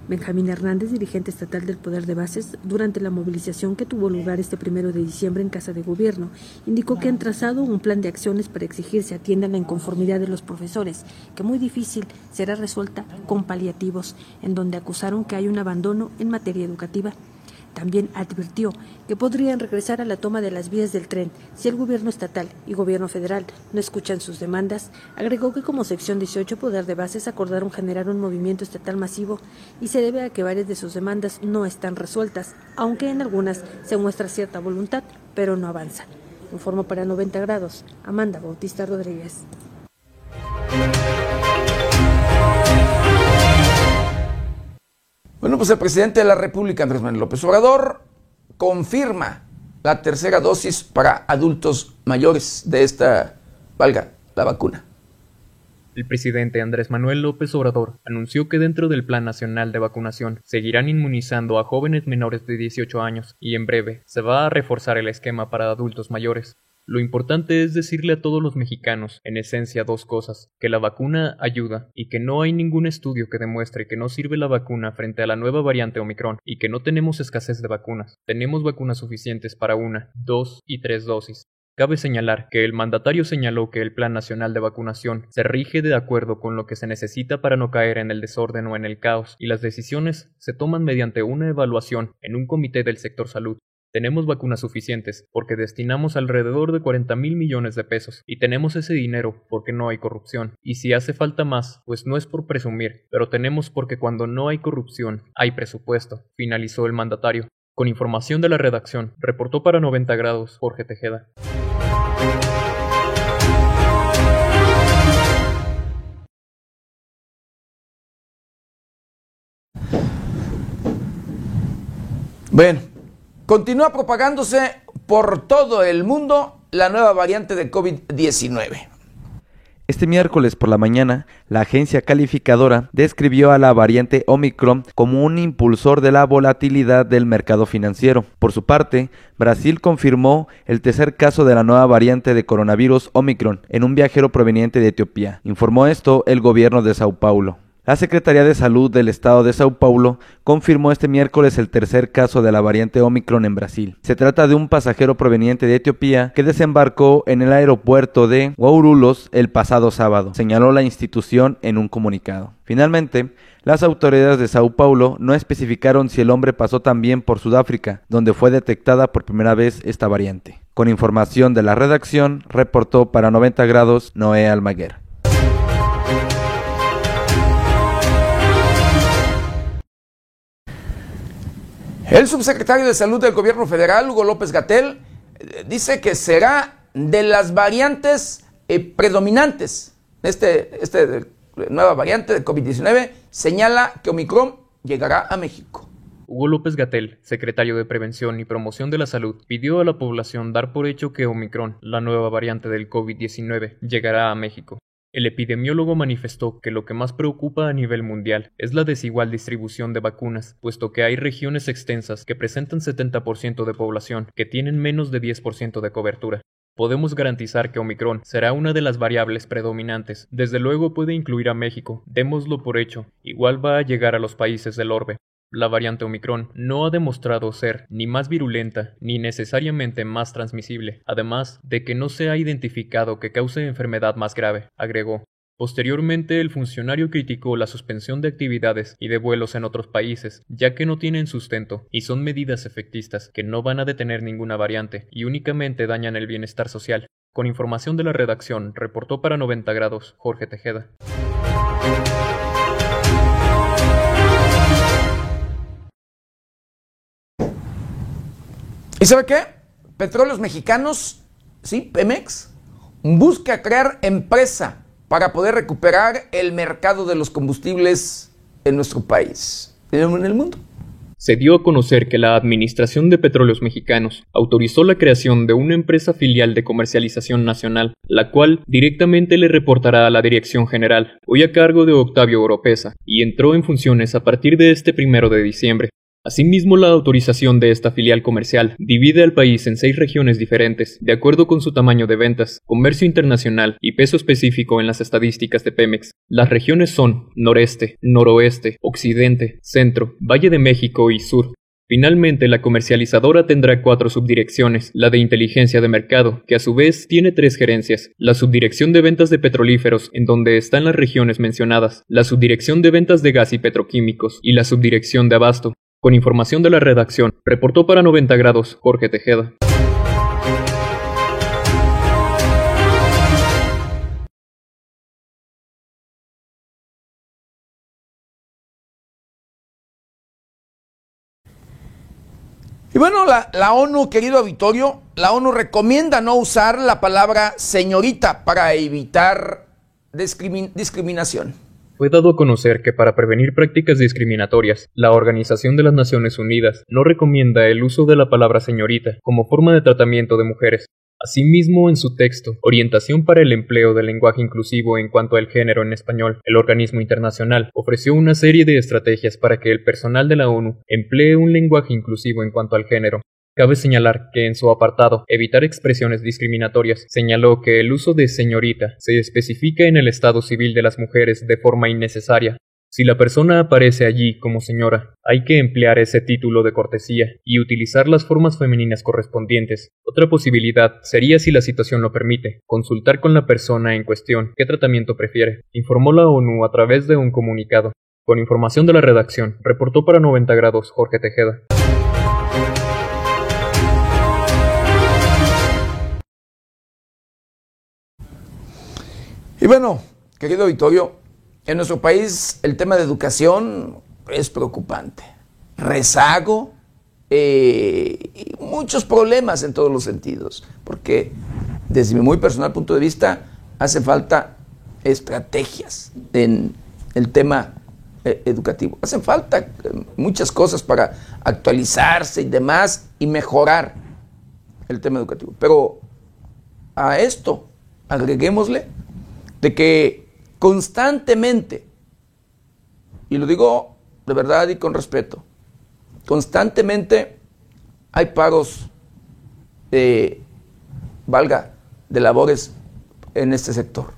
Benjamín Hernández, dirigente estatal del Poder de Bases, durante la movilización que tuvo lugar este primero de diciembre en Casa de Gobierno, indicó que han trazado un plan de acciones para exigir se atienda la inconformidad de los profesores, que muy difícil será resuelta con paliativos, en donde acusaron que hay un abandono en materia educativa. También advirtió que podrían regresar a la toma de las vías del tren si el gobierno estatal y gobierno federal no escuchan sus demandas. Agregó que como sección 18 Poder de Bases acordaron generar un movimiento estatal masivo y se debe a que varias de sus demandas no están resueltas, aunque en algunas se muestra cierta voluntad, pero no avanza. Informo para 90 grados, Amanda Bautista Rodríguez. Pues el presidente de la República, Andrés Manuel López Obrador, confirma la tercera dosis para adultos mayores de esta, valga, la vacuna. El presidente Andrés Manuel López Obrador anunció que dentro del Plan Nacional de Vacunación seguirán inmunizando a jóvenes menores de 18 años y en breve se va a reforzar el esquema para adultos mayores. Lo importante es decirle a todos los mexicanos, en esencia, dos cosas, que la vacuna ayuda y que no hay ningún estudio que demuestre que no sirve la vacuna frente a la nueva variante Omicron y que no tenemos escasez de vacunas. Tenemos vacunas suficientes para una, dos y tres dosis. Cabe señalar que el mandatario señaló que el Plan Nacional de Vacunación se rige de acuerdo con lo que se necesita para no caer en el desorden o en el caos, y las decisiones se toman mediante una evaluación en un comité del sector salud, tenemos vacunas suficientes porque destinamos alrededor de 40 mil millones de pesos y tenemos ese dinero porque no hay corrupción. Y si hace falta más, pues no es por presumir, pero tenemos porque cuando no hay corrupción, hay presupuesto, finalizó el mandatario. Con información de la redacción, reportó para 90 grados Jorge Tejeda. Bueno, Continúa propagándose por todo el mundo la nueva variante de COVID-19. Este miércoles por la mañana, la agencia calificadora describió a la variante Omicron como un impulsor de la volatilidad del mercado financiero. Por su parte, Brasil confirmó el tercer caso de la nueva variante de coronavirus Omicron en un viajero proveniente de Etiopía. Informó esto el gobierno de Sao Paulo. La Secretaría de Salud del Estado de Sao Paulo confirmó este miércoles el tercer caso de la variante Omicron en Brasil. Se trata de un pasajero proveniente de Etiopía que desembarcó en el aeropuerto de Guarulhos el pasado sábado, señaló la institución en un comunicado. Finalmente, las autoridades de Sao Paulo no especificaron si el hombre pasó también por Sudáfrica, donde fue detectada por primera vez esta variante. Con información de la redacción, reportó para 90 grados Noé Almaguer. El subsecretario de Salud del Gobierno Federal, Hugo López Gatel, eh, dice que será de las variantes eh, predominantes. Este, este nueva variante de COVID-19 señala que Omicron llegará a México. Hugo López Gatel, secretario de Prevención y Promoción de la Salud, pidió a la población dar por hecho que Omicron, la nueva variante del COVID-19, llegará a México. El epidemiólogo manifestó que lo que más preocupa a nivel mundial es la desigual distribución de vacunas, puesto que hay regiones extensas que presentan 70% de población que tienen menos de 10% de cobertura. Podemos garantizar que Omicron será una de las variables predominantes. Desde luego puede incluir a México, démoslo por hecho, igual va a llegar a los países del orbe. La variante Omicron no ha demostrado ser ni más virulenta ni necesariamente más transmisible, además de que no se ha identificado que cause enfermedad más grave, agregó. Posteriormente, el funcionario criticó la suspensión de actividades y de vuelos en otros países, ya que no tienen sustento y son medidas efectistas que no van a detener ninguna variante y únicamente dañan el bienestar social. Con información de la redacción, reportó para 90 grados Jorge Tejeda. ¿Y sabe qué? Petróleos Mexicanos, sí, Pemex, busca crear empresa para poder recuperar el mercado de los combustibles en nuestro país, en el mundo. Se dio a conocer que la Administración de Petróleos Mexicanos autorizó la creación de una empresa filial de comercialización nacional, la cual directamente le reportará a la Dirección General, hoy a cargo de Octavio Oropesa, y entró en funciones a partir de este primero de diciembre. Asimismo, la autorización de esta filial comercial divide al país en seis regiones diferentes, de acuerdo con su tamaño de ventas, comercio internacional y peso específico en las estadísticas de Pemex. Las regiones son noreste, noroeste, occidente, centro, Valle de México y sur. Finalmente, la comercializadora tendrá cuatro subdirecciones, la de inteligencia de mercado, que a su vez tiene tres gerencias, la subdirección de ventas de petrolíferos, en donde están las regiones mencionadas, la subdirección de ventas de gas y petroquímicos, y la subdirección de abasto, Con información de la redacción, reportó para 90 grados Jorge Tejeda. Y bueno, la, ONU, querido auditorio, la ONU recomienda no usar la palabra señorita para evitar discrimin discriminación. Fue dado a conocer que para prevenir prácticas discriminatorias, la Organización de las Naciones Unidas no recomienda el uso de la palabra señorita como forma de tratamiento de mujeres. Asimismo, en su texto, Orientación para el empleo del lenguaje inclusivo en cuanto al género en español, el organismo internacional ofreció una serie de estrategias para que el personal de la ONU emplee un lenguaje inclusivo en cuanto al género. Cabe señalar que en su apartado Evitar expresiones discriminatorias señaló que el uso de señorita se especifica en el estado civil de las mujeres de forma innecesaria, si la persona aparece allí como señora, hay que emplear ese título de cortesía y utilizar las formas femeninas correspondientes. Otra posibilidad sería, si la situación lo permite, consultar con la persona en cuestión qué tratamiento prefiere, informó la ONU a través de un comunicado. Con información de la redacción, reportó para 90 grados Jorge Tejeda. Y bueno, querido Vittorio, en nuestro país el tema de educación es preocupante. Rezago eh, y muchos problemas en todos los sentidos, porque desde mi muy personal punto de vista hace falta estrategias en el tema eh, educativo. Hacen falta eh, muchas cosas para actualizarse y demás y mejorar el tema educativo. Pero a esto agreguémosle de que constantemente, y lo digo de verdad y con respeto, constantemente hay pagos, de, valga, de labores en este sector.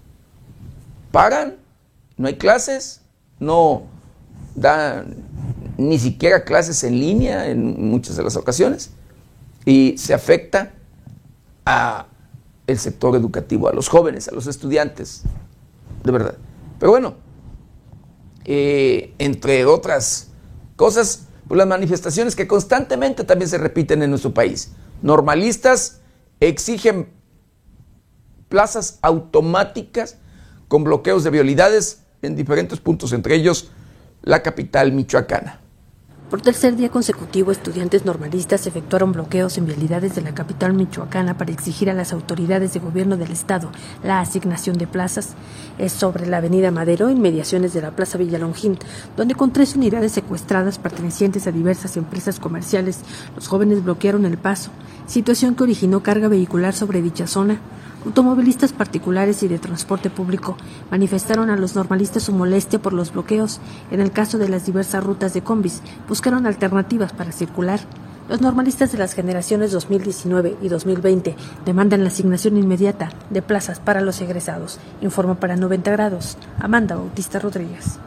Pagan, no hay clases, no dan ni siquiera clases en línea en muchas de las ocasiones y se afecta a el sector educativo, a los jóvenes, a los estudiantes, de verdad. Pero bueno, eh, entre otras cosas, pues las manifestaciones que constantemente también se repiten en nuestro país. Normalistas exigen plazas automáticas con bloqueos de vialidades en diferentes puntos, entre ellos la capital michoacana. Por tercer día consecutivo, estudiantes normalistas efectuaron bloqueos en vialidades de la capital michoacana para exigir a las autoridades de gobierno del estado la asignación de plazas. Es sobre la avenida Madero, inmediaciones de la Plaza Villalongín, donde con tres unidades secuestradas pertenecientes a diversas empresas comerciales, los jóvenes bloquearon el paso, situación que originó carga vehicular sobre dicha zona. Automovilistas particulares y de transporte público manifestaron a los normalistas su molestia por los bloqueos. En el caso de las diversas rutas de combis, buscaron alternativas para circular. Los normalistas de las generaciones 2019 y 2020 demandan la asignación inmediata de plazas para los egresados. Informa para 90 grados Amanda Bautista Rodríguez.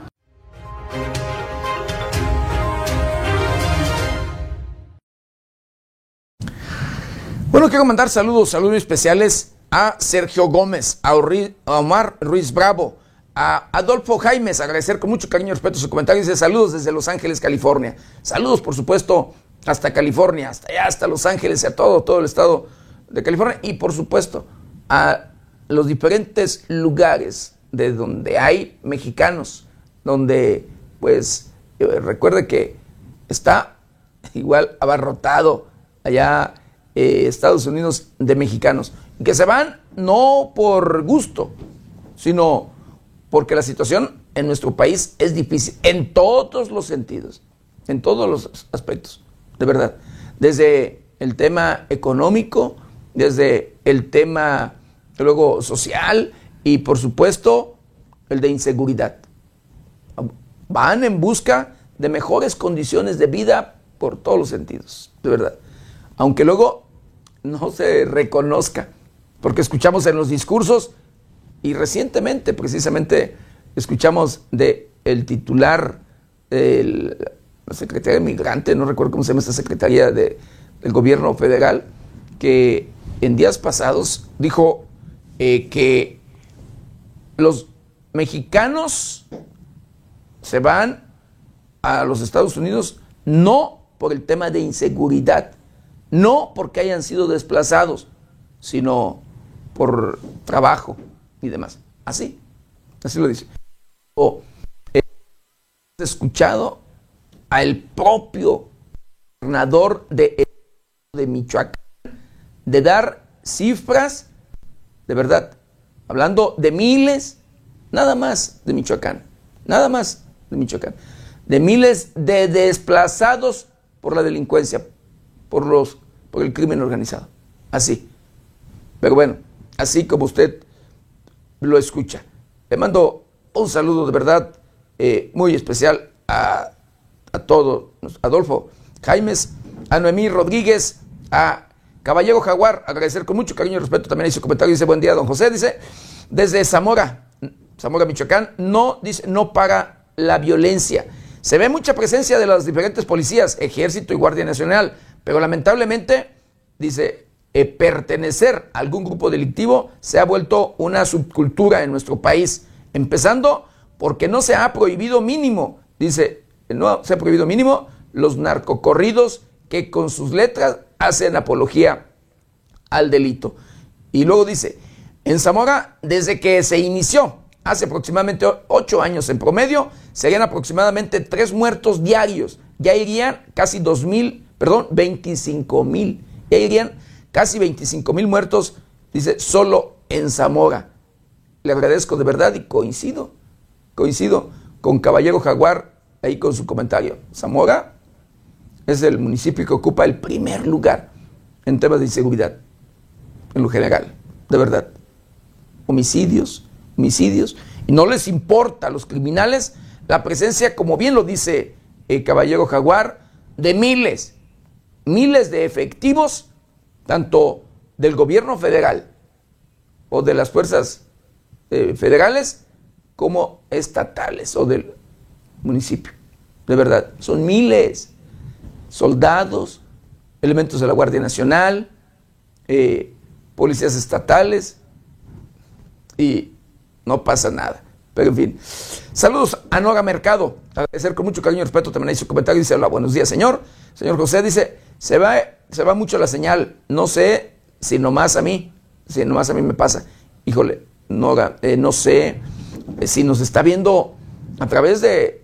Bueno, quiero mandar saludos, saludos especiales a Sergio Gómez, a Omar Ruiz Bravo, a Adolfo Jaimes, agradecer con mucho cariño y respeto su comentario. Dice saludos desde Los Ángeles, California. Saludos, por supuesto, hasta California, hasta allá, hasta Los Ángeles a todo, todo el estado de California. Y por supuesto, a los diferentes lugares de donde hay mexicanos, donde, pues, eh, recuerde que está igual abarrotado allá eh, Estados Unidos de mexicanos que se van no por gusto, sino porque la situación en nuestro país es difícil en todos los sentidos, en todos los aspectos, de verdad. Desde el tema económico, desde el tema luego social y por supuesto el de inseguridad. Van en busca de mejores condiciones de vida por todos los sentidos, de verdad. Aunque luego no se reconozca porque escuchamos en los discursos y recientemente precisamente escuchamos de el titular de la Secretaría de Migrante, no recuerdo cómo se llama esta Secretaría de, del Gobierno Federal, que en días pasados dijo eh, que los mexicanos se van a los Estados Unidos no por el tema de inseguridad, no porque hayan sido desplazados, sino por trabajo y demás. Así, así lo dice. O he escuchado al propio gobernador de, de Michoacán de dar cifras, de verdad, hablando de miles, nada más de Michoacán, nada más de Michoacán, de miles de desplazados por la delincuencia, por, los, por el crimen organizado. Así. Pero bueno, así como usted lo escucha. Le mando un saludo de verdad eh, muy especial a, a todos, Adolfo Jaimes, a Noemí Rodríguez, a Caballero Jaguar, agradecer con mucho cariño y respeto también ahí su comentario, dice buen día don José, dice, desde Zamora, Zamora, Michoacán, no, dice, no para la violencia. Se ve mucha presencia de las diferentes policías, ejército y guardia nacional, pero lamentablemente, dice, eh, pertenecer a algún grupo delictivo se ha vuelto una subcultura en nuestro país, empezando porque no se ha prohibido mínimo, dice, no se ha prohibido mínimo los narcocorridos que con sus letras hacen apología al delito. Y luego dice, en Zamora, desde que se inició, hace aproximadamente ocho años en promedio, serían aproximadamente tres muertos diarios. Ya irían casi dos mil, perdón, 25 mil. Ya irían casi 25 mil muertos, dice, solo en Zamora. Le agradezco de verdad y coincido, coincido con Caballero Jaguar ahí con su comentario. Zamora es el municipio que ocupa el primer lugar en temas de inseguridad, en lo general, de verdad. Homicidios, homicidios, y no les importa a los criminales la presencia, como bien lo dice el Caballero Jaguar, de miles, miles de efectivos tanto del gobierno federal o de las fuerzas eh, federales como estatales o del municipio. De verdad, son miles, soldados, elementos de la Guardia Nacional, eh, policías estatales y no pasa nada. Pero en fin, saludos a Nora Mercado, agradecer con mucho cariño y respeto también ahí su comentario, dice, hola, buenos días señor. Señor José dice, se va se va mucho la señal. No sé si nomás a mí, si nomás a mí me pasa. Híjole, no, eh, no sé eh, si nos está viendo a través de,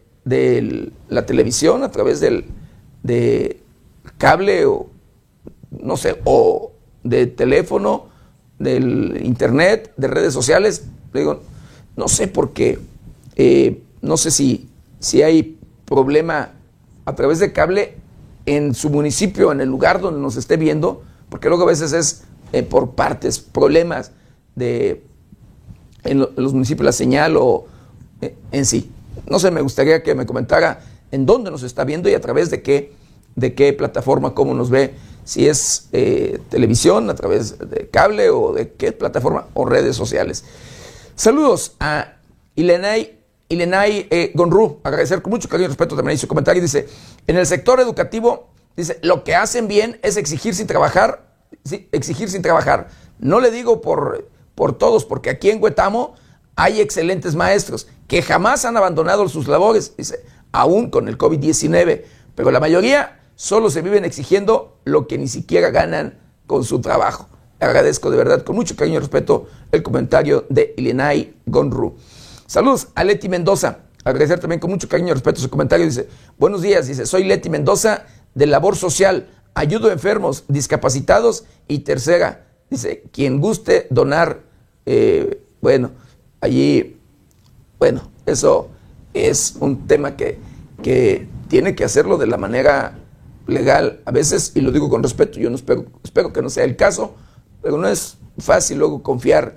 la televisión, a través del de cable o no sé, o de teléfono, del internet, de redes sociales. Digo, no sé por qué, eh, no sé si, si hay problema a través de cable en su municipio, en el lugar donde nos esté viendo, porque luego a veces es eh, por partes, problemas de en, los municipios la señal o eh, en sí. No sé, me gustaría que me comentara en dónde nos está viendo y a través de qué, de qué plataforma, cómo nos ve, si es eh, televisión, a través de cable o de qué plataforma o redes sociales. Saludos a Ilenay Ilenay eh, Gonru, agradecer con mucho cariño y respeto también su comentario, dice, en el sector educativo, dice, lo que hacen bien es exigir sin trabajar, exigir sin trabajar. No le digo por, por todos, porque aquí en Huetamo hay excelentes maestros que jamás han abandonado sus labores, dice, aún con el COVID-19, pero la mayoría solo se viven exigiendo lo que ni siquiera ganan con su trabajo. Agradezco de verdad con mucho cariño y respeto el comentario de Ilenay Gonru. Saludos a Leti Mendoza. Agradecer también con mucho cariño y respeto su comentario. Dice, buenos días, dice, soy Leti Mendoza de Labor Social. Ayudo a enfermos, discapacitados y tercera, dice, quien guste donar, eh, bueno, allí, bueno, eso es un tema que, que tiene que hacerlo de la manera legal a veces, y lo digo con respeto, yo no espero, espero que no sea el caso, pero no es fácil luego confiar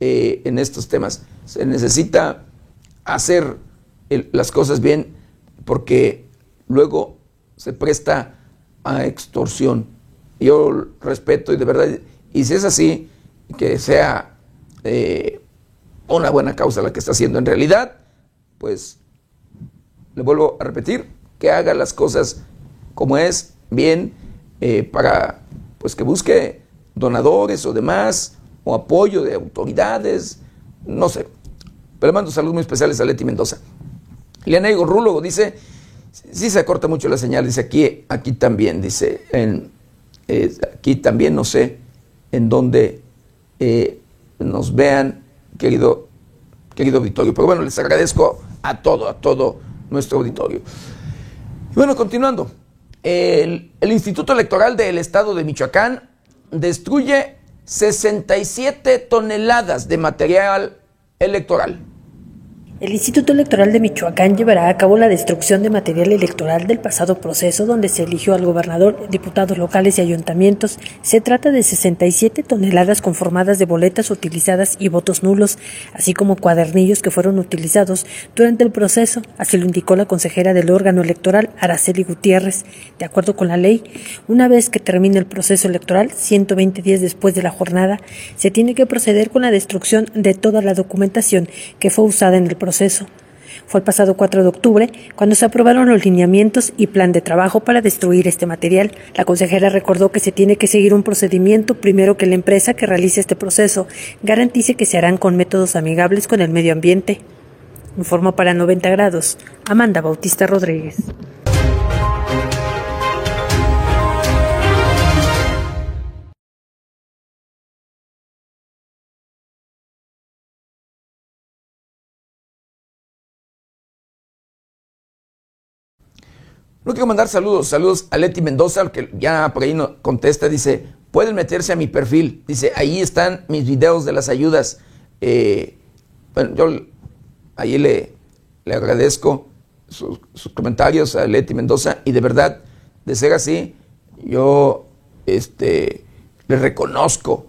eh, en estos temas. Se necesita hacer las cosas bien porque luego se presta a extorsión. Yo respeto y de verdad, y si es así, que sea eh, una buena causa la que está haciendo en realidad, pues le vuelvo a repetir, que haga las cosas como es, bien, eh, para pues que busque donadores o demás, apoyo de autoridades, no sé. Pero mando saludos muy especiales a Leti Mendoza. Liana Gorrúlogo dice, sí se corta mucho la señal, dice aquí, aquí también, dice, aquí también no sé en dónde eh, nos vean, querido, querido auditorio. Pero bueno, les agradezco a todo, a todo nuestro auditorio. Y bueno, continuando. El Instituto Electoral del Estado de Michoacán destruye 67 toneladas de material electoral. El Instituto Electoral de Michoacán llevará a cabo la destrucción de material electoral del pasado proceso donde se eligió al gobernador, diputados locales y ayuntamientos. Se trata de 67 toneladas conformadas de boletas utilizadas y votos nulos, así como cuadernillos que fueron utilizados durante el proceso, así lo indicó la consejera del órgano electoral, Araceli Gutiérrez. De acuerdo con la ley, una vez que termine el proceso electoral, 120 días después de la jornada, se tiene que proceder con la destrucción de toda la documentación que fue usada en el proceso proceso. Fue el pasado 4 de octubre cuando se aprobaron los lineamientos y plan de trabajo para destruir este material. La consejera recordó que se tiene que seguir un procedimiento primero que la empresa que realice este proceso garantice que se harán con métodos amigables con el medio ambiente. Informó para 90 grados Amanda Bautista Rodríguez. No quiero mandar saludos, saludos a Leti Mendoza, que ya por ahí no contesta, dice, pueden meterse a mi perfil, dice, ahí están mis videos de las ayudas. Eh, bueno, yo ahí le, le agradezco sus, comentarios a Leti Mendoza y de verdad, de ser así, yo este, le reconozco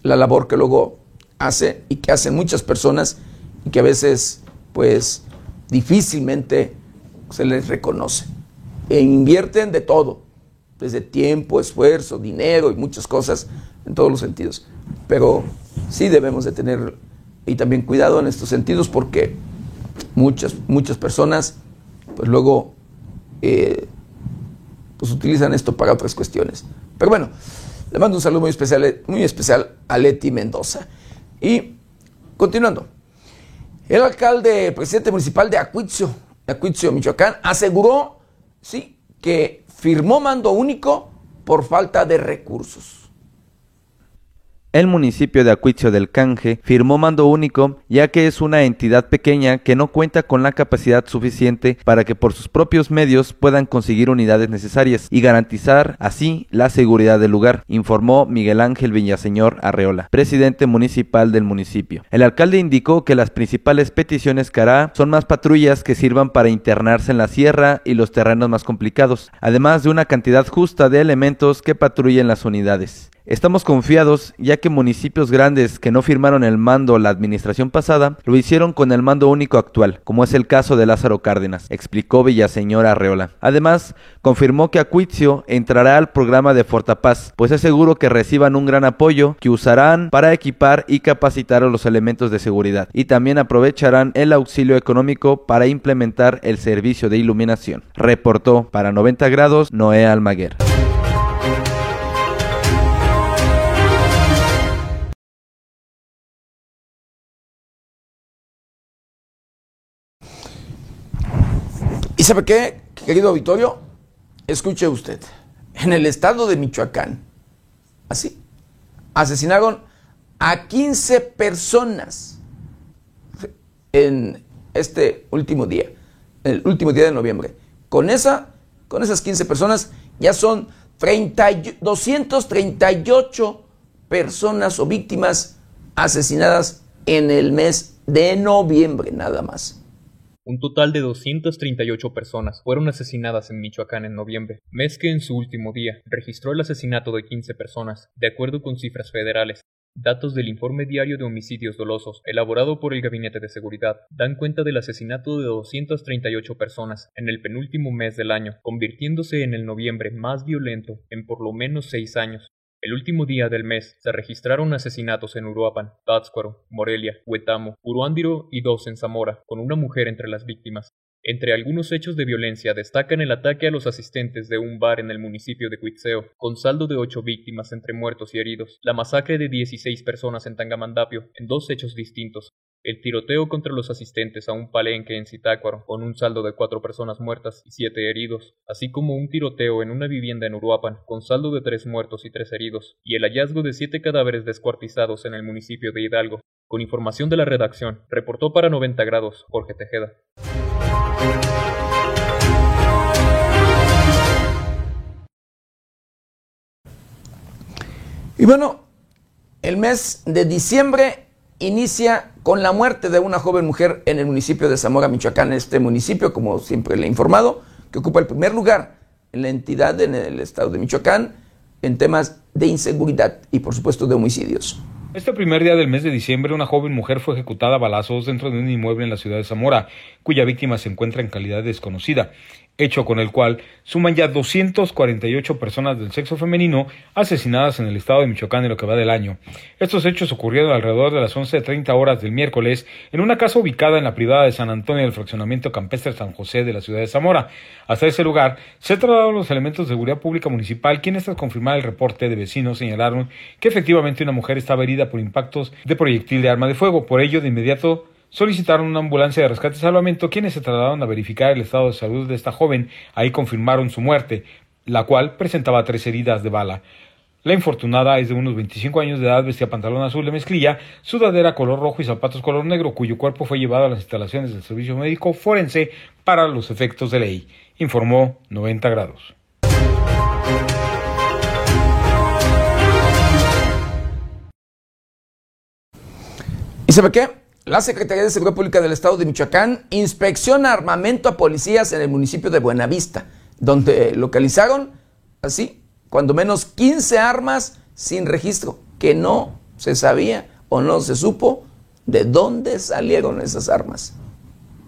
la labor que luego hace y que hacen muchas personas y que a veces pues difícilmente se les reconoce e invierten de todo, desde tiempo, esfuerzo, dinero y muchas cosas en todos los sentidos. Pero sí debemos de tener y también cuidado en estos sentidos porque muchas, muchas personas pues luego eh, pues utilizan esto para otras cuestiones. Pero bueno, le mando un saludo muy especial, muy especial a Leti Mendoza. Y continuando, el alcalde, presidente municipal de Acuitzio, Acuitzio, Michoacán, aseguró ¿sí? que firmó mando único por falta de recursos. El municipio de Acuicio del Canje firmó mando único ya que es una entidad pequeña que no cuenta con la capacidad suficiente para que por sus propios medios puedan conseguir unidades necesarias y garantizar así la seguridad del lugar, informó Miguel Ángel Villaseñor Arreola, presidente municipal del municipio. El alcalde indicó que las principales peticiones que hará son más patrullas que sirvan para internarse en la sierra y los terrenos más complicados, además de una cantidad justa de elementos que patrullen las unidades. Estamos confiados ya que municipios grandes que no firmaron el mando la administración pasada lo hicieron con el mando único actual, como es el caso de Lázaro Cárdenas, explicó Villaseñor Arreola. Además, confirmó que Acuitzio entrará al programa de Fortapaz, pues es seguro que reciban un gran apoyo que usarán para equipar y capacitar a los elementos de seguridad y también aprovecharán el auxilio económico para implementar el servicio de iluminación. Reportó para 90 grados Noé Almaguer. ¿Y sabe qué, querido auditorio? Escuche usted. En el estado de Michoacán, así, asesinaron a 15 personas en este último día, el último día de noviembre. Con, esa, con esas 15 personas ya son 238 personas o víctimas asesinadas en el mes de noviembre nada más. Un total de 238 personas fueron asesinadas en Michoacán en noviembre, mes que en su último día registró el asesinato de 15 personas, de acuerdo con cifras federales. Datos del informe diario de homicidios dolosos, elaborado por el Gabinete de Seguridad, dan cuenta del asesinato de 238 personas en el penúltimo mes del año, convirtiéndose en el noviembre más violento en por lo menos seis años. El último día del mes se registraron asesinatos en Uruapan, Pátzcuaro, Morelia, Huetamo, Uruándiro y dos en Zamora, con una mujer entre las víctimas. Entre algunos hechos de violencia destacan el ataque a los asistentes de un bar en el municipio de Cuitzeo, con saldo de ocho víctimas entre muertos y heridos, la masacre de 16 personas en Tangamandapio, en dos hechos distintos, el tiroteo contra los asistentes a un palenque en Zitácuaro, con un saldo de cuatro personas muertas y siete heridos, así como un tiroteo en una vivienda en Uruapan, con saldo de tres muertos y tres heridos, y el hallazgo de siete cadáveres descuartizados en el municipio de Hidalgo. Con información de la redacción, reportó para 90 grados Jorge Tejeda. Y bueno, el mes de diciembre inicia con la muerte de una joven mujer en el municipio de Zamora, Michoacán. Este municipio, como siempre le he informado, que ocupa el primer lugar en la entidad en el estado de Michoacán en temas de inseguridad y por supuesto de homicidios. Este primer día del mes de diciembre, una joven mujer fue ejecutada a balazos dentro de un inmueble en la ciudad de Zamora, cuya víctima se encuentra en calidad desconocida hecho con el cual suman ya 248 personas del sexo femenino asesinadas en el estado de Michoacán en lo que va del año. Estos hechos ocurrieron alrededor de las 11.30 horas del miércoles en una casa ubicada en la privada de San Antonio del fraccionamiento campestre San José de la ciudad de Zamora. Hasta ese lugar se trasladaron los elementos de seguridad pública municipal, quienes tras confirmar el reporte de vecinos señalaron que efectivamente una mujer estaba herida por impactos de proyectil de arma de fuego. Por ello, de inmediato solicitaron una ambulancia de rescate y salvamento, quienes se trasladaron a verificar el estado de salud de esta joven. Ahí confirmaron su muerte, la cual presentaba tres heridas de bala. La infortunada es de unos 25 años de edad, vestía pantalón azul de mezclilla, sudadera color rojo y zapatos color negro, cuyo cuerpo fue llevado a las instalaciones del Servicio Médico Forense para los efectos de ley, informó 90 grados. ¿Y sabe qué? La Secretaría de Seguridad Pública del Estado de Michoacán inspecciona armamento a policías en el municipio de Buenavista, donde localizaron, así, cuando menos 15 armas sin registro, que no se sabía o no se supo de dónde salieron esas armas.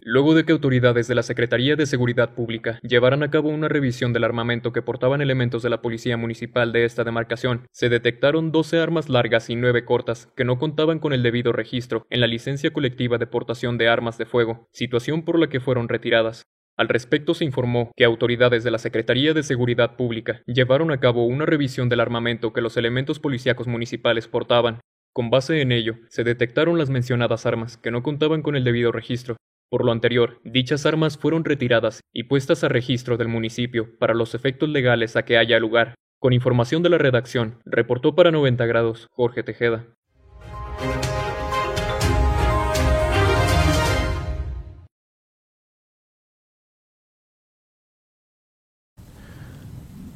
Luego de que autoridades de la Secretaría de Seguridad Pública llevaran a cabo una revisión del armamento que portaban elementos de la Policía Municipal de esta demarcación, se detectaron 12 armas largas y 9 cortas que no contaban con el debido registro en la licencia colectiva de portación de armas de fuego, situación por la que fueron retiradas. Al respecto se informó que autoridades de la Secretaría de Seguridad Pública llevaron a cabo una revisión del armamento que los elementos policíacos municipales portaban. Con base en ello, se detectaron las mencionadas armas que no contaban con el debido registro, por lo anterior, dichas armas fueron retiradas y puestas a registro del municipio para los efectos legales a que haya lugar. Con información de la redacción, reportó para 90 grados Jorge Tejeda.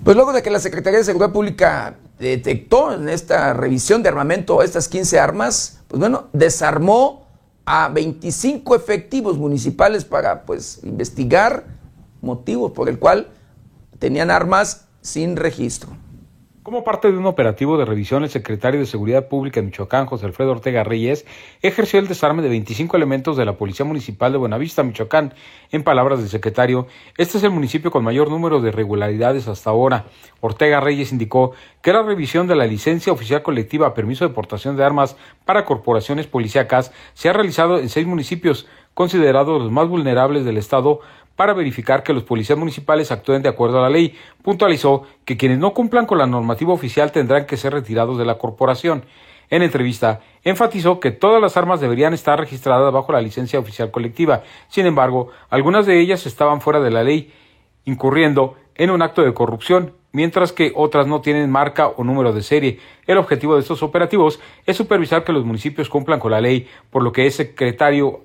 Pues luego de que la Secretaría de Seguridad Pública detectó en esta revisión de armamento estas 15 armas, pues bueno, desarmó a 25 efectivos municipales para pues investigar motivos por el cual tenían armas sin registro. Como parte de un operativo de revisión, el secretario de Seguridad Pública de Michoacán, José Alfredo Ortega Reyes, ejerció el desarme de 25 elementos de la Policía Municipal de Buenavista, Michoacán. En palabras del secretario, este es el municipio con mayor número de irregularidades hasta ahora. Ortega Reyes indicó que la revisión de la licencia oficial colectiva permiso de portación de armas para corporaciones policíacas se ha realizado en seis municipios considerados los más vulnerables del Estado para verificar que los policías municipales actúen de acuerdo a la ley. Puntualizó que quienes no cumplan con la normativa oficial tendrán que ser retirados de la corporación. En entrevista, enfatizó que todas las armas deberían estar registradas bajo la licencia oficial colectiva. Sin embargo, algunas de ellas estaban fuera de la ley, incurriendo en un acto de corrupción, mientras que otras no tienen marca o número de serie. El objetivo de estos operativos es supervisar que los municipios cumplan con la ley, por lo que es secretario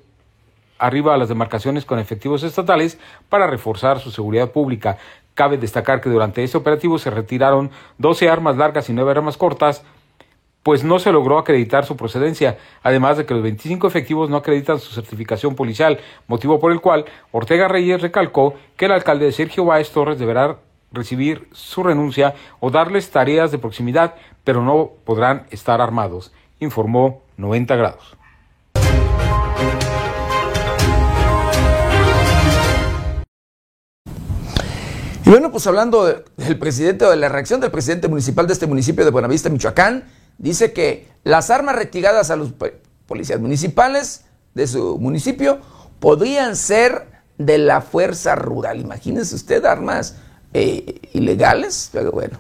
arriba a las demarcaciones con efectivos estatales para reforzar su seguridad pública. Cabe destacar que durante este operativo se retiraron 12 armas largas y 9 armas cortas, pues no se logró acreditar su procedencia, además de que los 25 efectivos no acreditan su certificación policial, motivo por el cual Ortega Reyes recalcó que el alcalde Sergio Báez Torres deberá recibir su renuncia o darles tareas de proximidad, pero no podrán estar armados, informó 90 grados. Y bueno, pues hablando del presidente o de la reacción del presidente municipal de este municipio de Buenavista, Michoacán, dice que las armas retiradas a los policías municipales de su municipio podrían ser de la fuerza rural. Imagínense usted armas eh, ilegales, pero bueno.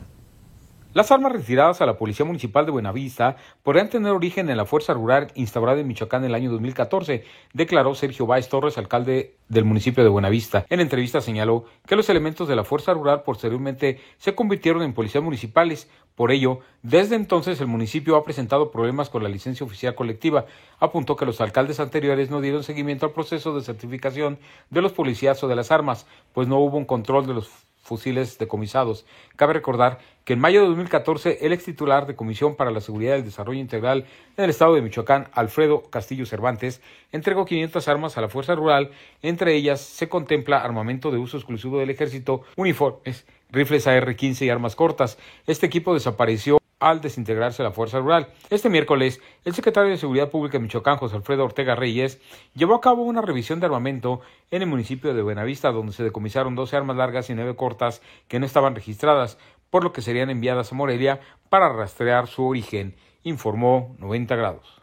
Las armas retiradas a la Policía Municipal de Buenavista podrían tener origen en la Fuerza Rural instaurada en Michoacán en el año 2014, declaró Sergio Báez Torres, alcalde del municipio de Buenavista. En entrevista señaló que los elementos de la Fuerza Rural posteriormente se convirtieron en policías municipales. Por ello, desde entonces el municipio ha presentado problemas con la licencia oficial colectiva. Apuntó que los alcaldes anteriores no dieron seguimiento al proceso de certificación de los policías o de las armas, pues no hubo un control de los fusiles decomisados. Cabe recordar que en mayo de 2014 el ex titular de Comisión para la Seguridad y el Desarrollo Integral en el estado de Michoacán, Alfredo Castillo Cervantes, entregó 500 armas a la Fuerza Rural. Entre ellas se contempla armamento de uso exclusivo del ejército, uniformes, rifles AR-15 y armas cortas. Este equipo desapareció al desintegrarse la Fuerza Rural. Este miércoles, el secretario de Seguridad Pública de Michoacán, José Alfredo Ortega Reyes, llevó a cabo una revisión de armamento en el municipio de Buenavista, donde se decomisaron 12 armas largas y 9 cortas que no estaban registradas, por lo que serían enviadas a Morelia para rastrear su origen, informó 90 grados.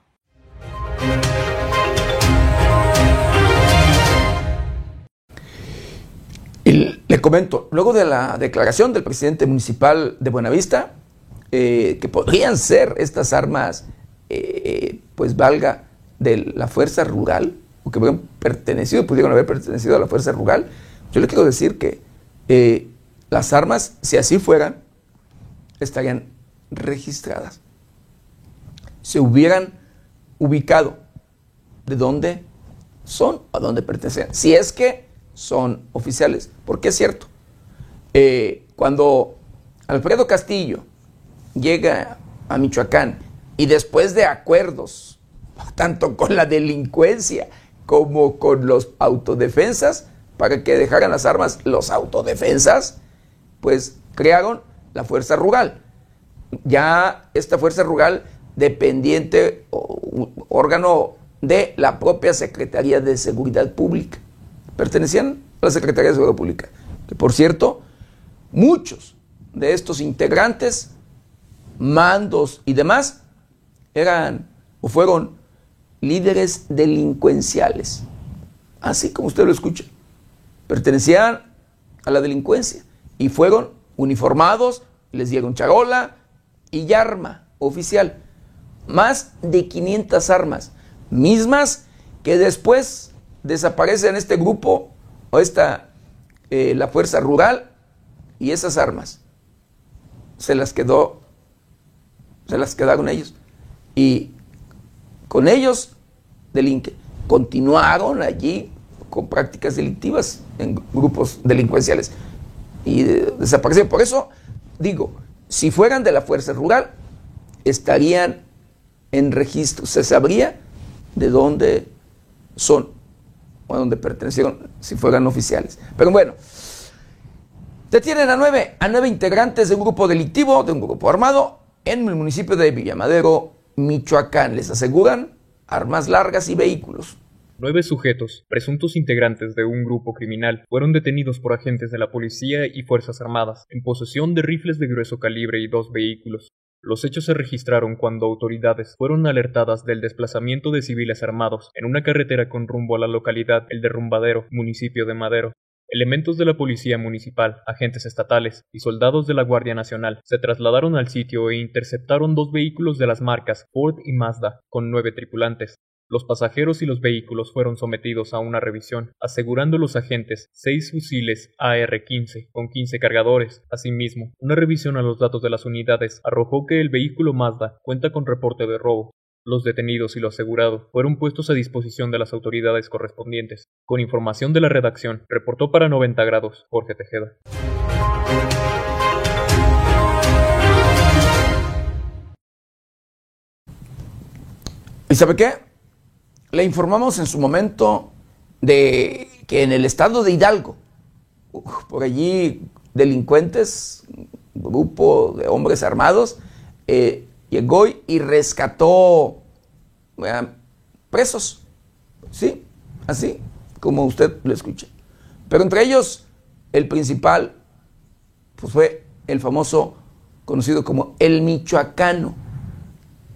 le comento, luego de la declaración del presidente municipal de Buenavista, eh, que podrían ser estas armas, eh, pues valga, de la fuerza rural, o que pudieron pertenecido, pudieron haber pertenecido a la fuerza rural. Yo le quiero decir que eh, las armas, si así fueran, estarían registradas. Se hubieran ubicado de dónde son, a dónde pertenecen. Si es que son oficiales, porque es cierto. cuando Alfredo Castillo llega a Michoacán y después de acuerdos, [LAUGHS] tanto con la delincuencia como con los autodefensas, para que dejaran las armas los autodefensas, pues crearon la Fuerza Rural. Ya esta Fuerza Rural dependiente órgano de la propia Secretaría de Seguridad Pública. Pertenecían a la Secretaría de Seguridad Pública. Que por cierto, muchos de estos integrantes mandos y demás, eran o fueron líderes delincuenciales. Así como usted lo escucha. Pertenecían a la delincuencia y fueron uniformados, les dieron charola y arma oficial. Más de 500 armas, mismas que después desaparecen este grupo o esta, eh, la fuerza rural y esas armas se las quedó se las quedaron ellos. Y con ellos delinquen. Continuaron allí con prácticas delictivas en grupos delincuenciales y desaparecieron. Por eso digo, si fueran de la fuerza rural, estarían en registro, se sabría de dónde son o a dónde pertenecieron si fueran oficiales. Pero bueno, detienen a nueve, a nueve integrantes de un grupo delictivo, de un grupo armado, en el municipio de Villamadero, Michoacán. Les aseguran armas largas y vehículos. Nueve sujetos, presuntos integrantes de un grupo criminal, fueron detenidos por agentes de la policía y Fuerzas Armadas, en posesión de rifles de grueso calibre y dos vehículos. Los hechos se registraron cuando autoridades fueron alertadas del desplazamiento de civiles armados en una carretera con rumbo a la localidad El Derrumbadero, municipio de Madero, Elementos de la Policía Municipal, agentes estatales y soldados de la Guardia Nacional se trasladaron al sitio e interceptaron dos vehículos de las marcas Ford y Mazda, con nueve tripulantes. Los pasajeros y los vehículos fueron sometidos a una revisión, asegurando los agentes seis fusiles AR-15 con 15 cargadores. Asimismo, una revisión a los datos de las unidades arrojó que el vehículo Mazda cuenta con reporte de robo, los detenidos y lo asegurado fueron puestos a disposición de las autoridades correspondientes. Con información de la redacción, reportó para 90 grados Jorge Tejeda. ¿Y sabe qué? Le informamos en su momento de que en el estado de Hidalgo, por allí delincuentes, grupo de hombres armados, eh, llegó y rescató presos. Sí, así como usted lo escucha. Pero entre ellos, el principal pues fue el famoso, conocido como el michoacano,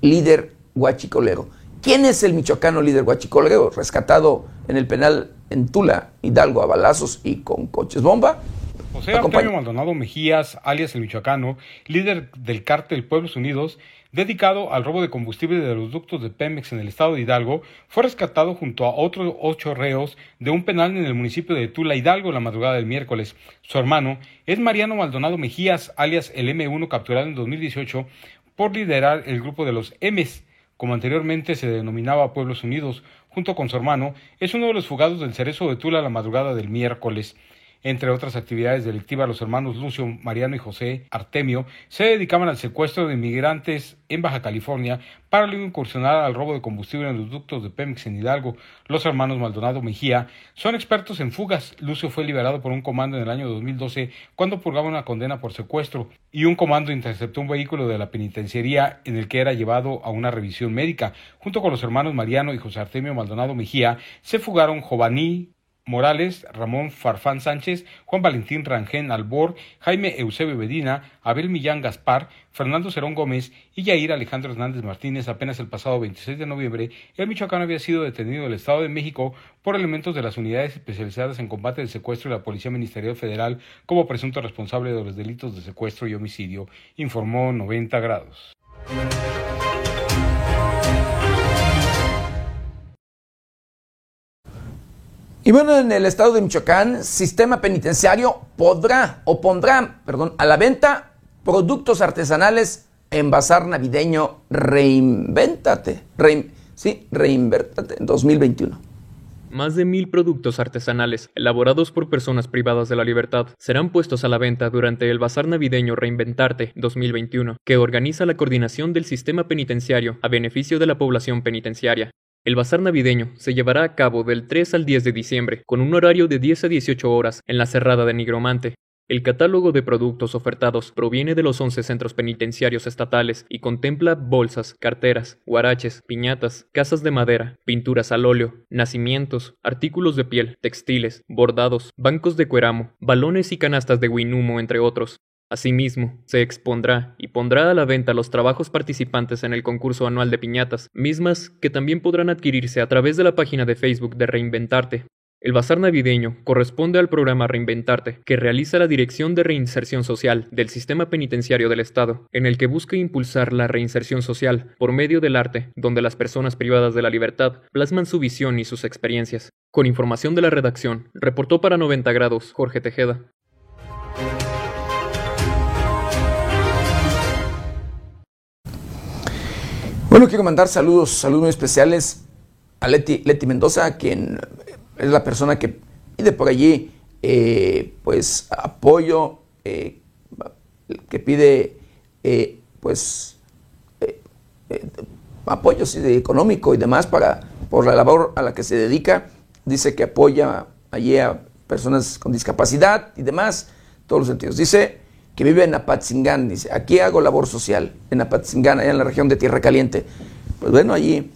líder guachicolero. ¿Quién es el michoacano líder guachicolero? Rescatado en el penal en Tula, Hidalgo, a balazos y con coches bomba. José Antonio Maldonado Mejías, alias el Michoacano, líder del cártel Pueblos Unidos, dedicado al robo de combustible de los ductos de Pemex en el estado de Hidalgo, fue rescatado junto a otros ocho reos de un penal en el municipio de Tula Hidalgo la madrugada del miércoles. Su hermano es Mariano Maldonado Mejías, alias el M1, capturado en 2018 por liderar el grupo de los M's, como anteriormente se denominaba Pueblos Unidos, junto con su hermano, es uno de los fugados del Cerezo de Tula la madrugada del miércoles. Entre otras actividades delictivas, los hermanos Lucio, Mariano y José Artemio se dedicaban al secuestro de inmigrantes en Baja California para luego incursionar al robo de combustible en los ductos de Pemex en Hidalgo. Los hermanos Maldonado Mejía son expertos en fugas. Lucio fue liberado por un comando en el año 2012 cuando purgaba una condena por secuestro y un comando interceptó un vehículo de la penitenciaría en el que era llevado a una revisión médica. Junto con los hermanos Mariano y José Artemio Maldonado Mejía se fugaron Jovaní, Morales, Ramón Farfán Sánchez, Juan Valentín Rangén Albor, Jaime Eusebio Bedina, Abel Millán Gaspar, Fernando Cerón Gómez y Yair Alejandro Hernández Martínez. Apenas el pasado 26 de noviembre, el Michoacán había sido detenido del Estado de México por elementos de las unidades especializadas en combate del secuestro y la Policía Ministerial Federal como presunto responsable de los delitos de secuestro y homicidio, informó 90 grados. Y bueno, en el estado de Michoacán, sistema penitenciario podrá o pondrá, perdón, a la venta productos artesanales en bazar navideño Reinventate. sí, Reinventate en 2021. Más de mil productos artesanales, elaborados por personas privadas de la libertad, serán puestos a la venta durante el Bazar Navideño Reinventarte 2021, que organiza la coordinación del sistema penitenciario a beneficio de la población penitenciaria. El bazar navideño se llevará a cabo del 3 al 10 de diciembre, con un horario de 10 a 18 horas en la Cerrada de Nigromante. El catálogo de productos ofertados proviene de los 11 centros penitenciarios estatales y contempla bolsas, carteras, guaraches, piñatas, casas de madera, pinturas al óleo, nacimientos, artículos de piel, textiles, bordados, bancos de cueramo, balones y canastas de guinumo, entre otros. Asimismo, se expondrá y pondrá a la venta los trabajos participantes en el concurso anual de piñatas, mismas que también podrán adquirirse a través de la página de Facebook de Reinventarte. El bazar navideño corresponde al programa Reinventarte, que realiza la Dirección de Reinserción Social del Sistema Penitenciario del Estado, en el que busca impulsar la reinserción social por medio del arte, donde las personas privadas de la libertad plasman su visión y sus experiencias. Con información de la redacción, reportó para 90 grados Jorge Tejeda. Bueno, quiero mandar saludos, saludos muy especiales a Leti, Mendoza, quien es la persona que pide por allí, eh, pues, apoyo, eh, que pide, eh, pues, apoyo económico y demás para, por la labor a la que se dedica. Dice que apoya allí a personas con discapacidad y demás, todos los sentidos. Dice, que vive en Apatzingán, dice, aquí hago labor social, en Apatzingán, allá en la región de Tierra Caliente. Pues bueno, allí,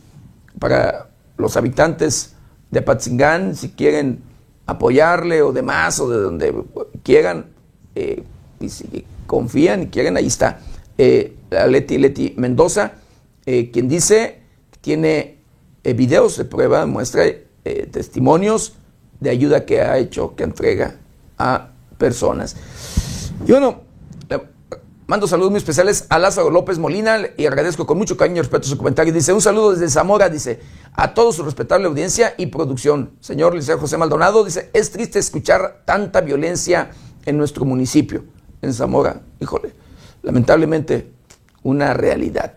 para los habitantes de Apatzingán, si quieren apoyarle o demás, o de donde quieran, eh, y si confían y quieren, ahí está. Eh, Leti Leti Mendoza, eh, quien dice que tiene videos de prueba, muestra testimonios de ayuda que ha hecho, que entrega a personas. Y bueno, mando saludos muy especiales a Lázaro López Molina y agradezco con mucho cariño y respeto su comentario. Dice, un saludo desde Zamora, dice, a toda su respetable audiencia y producción. Señor Liceo José Maldonado, dice, es triste escuchar tanta violencia en nuestro municipio, en Zamora. Híjole, lamentablemente una realidad.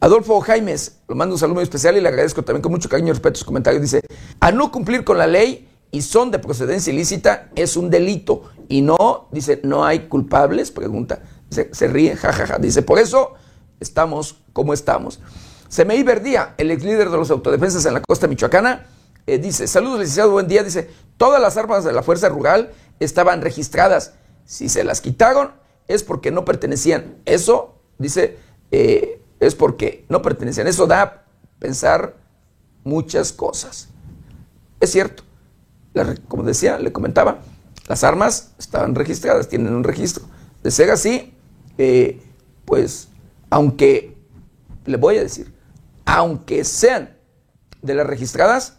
Adolfo Jaimes, lo mando un saludo muy especial y le agradezco también con mucho cariño y respeto su comentario. Dice, a no cumplir con la ley y son de procedencia ilícita, es un delito. Y no, dice, no hay culpables, pregunta. se ríe, jajaja. Dice, por eso estamos como estamos. Semeí Verdía, el ex líder de los autodefensas en la costa michoacana, eh, dice, saludos licenciado, buen día. Dice, todas las armas de la Fuerza Rural estaban registradas. Si se las quitaron es porque no pertenecían. Eso, dice, eh, es porque no pertenecían. Eso da pensar muchas cosas. Es cierto como decía, le comentaba, las armas estaban registradas, tienen un registro. De ser así, eh, pues, aunque, le voy a decir, aunque sean de las registradas,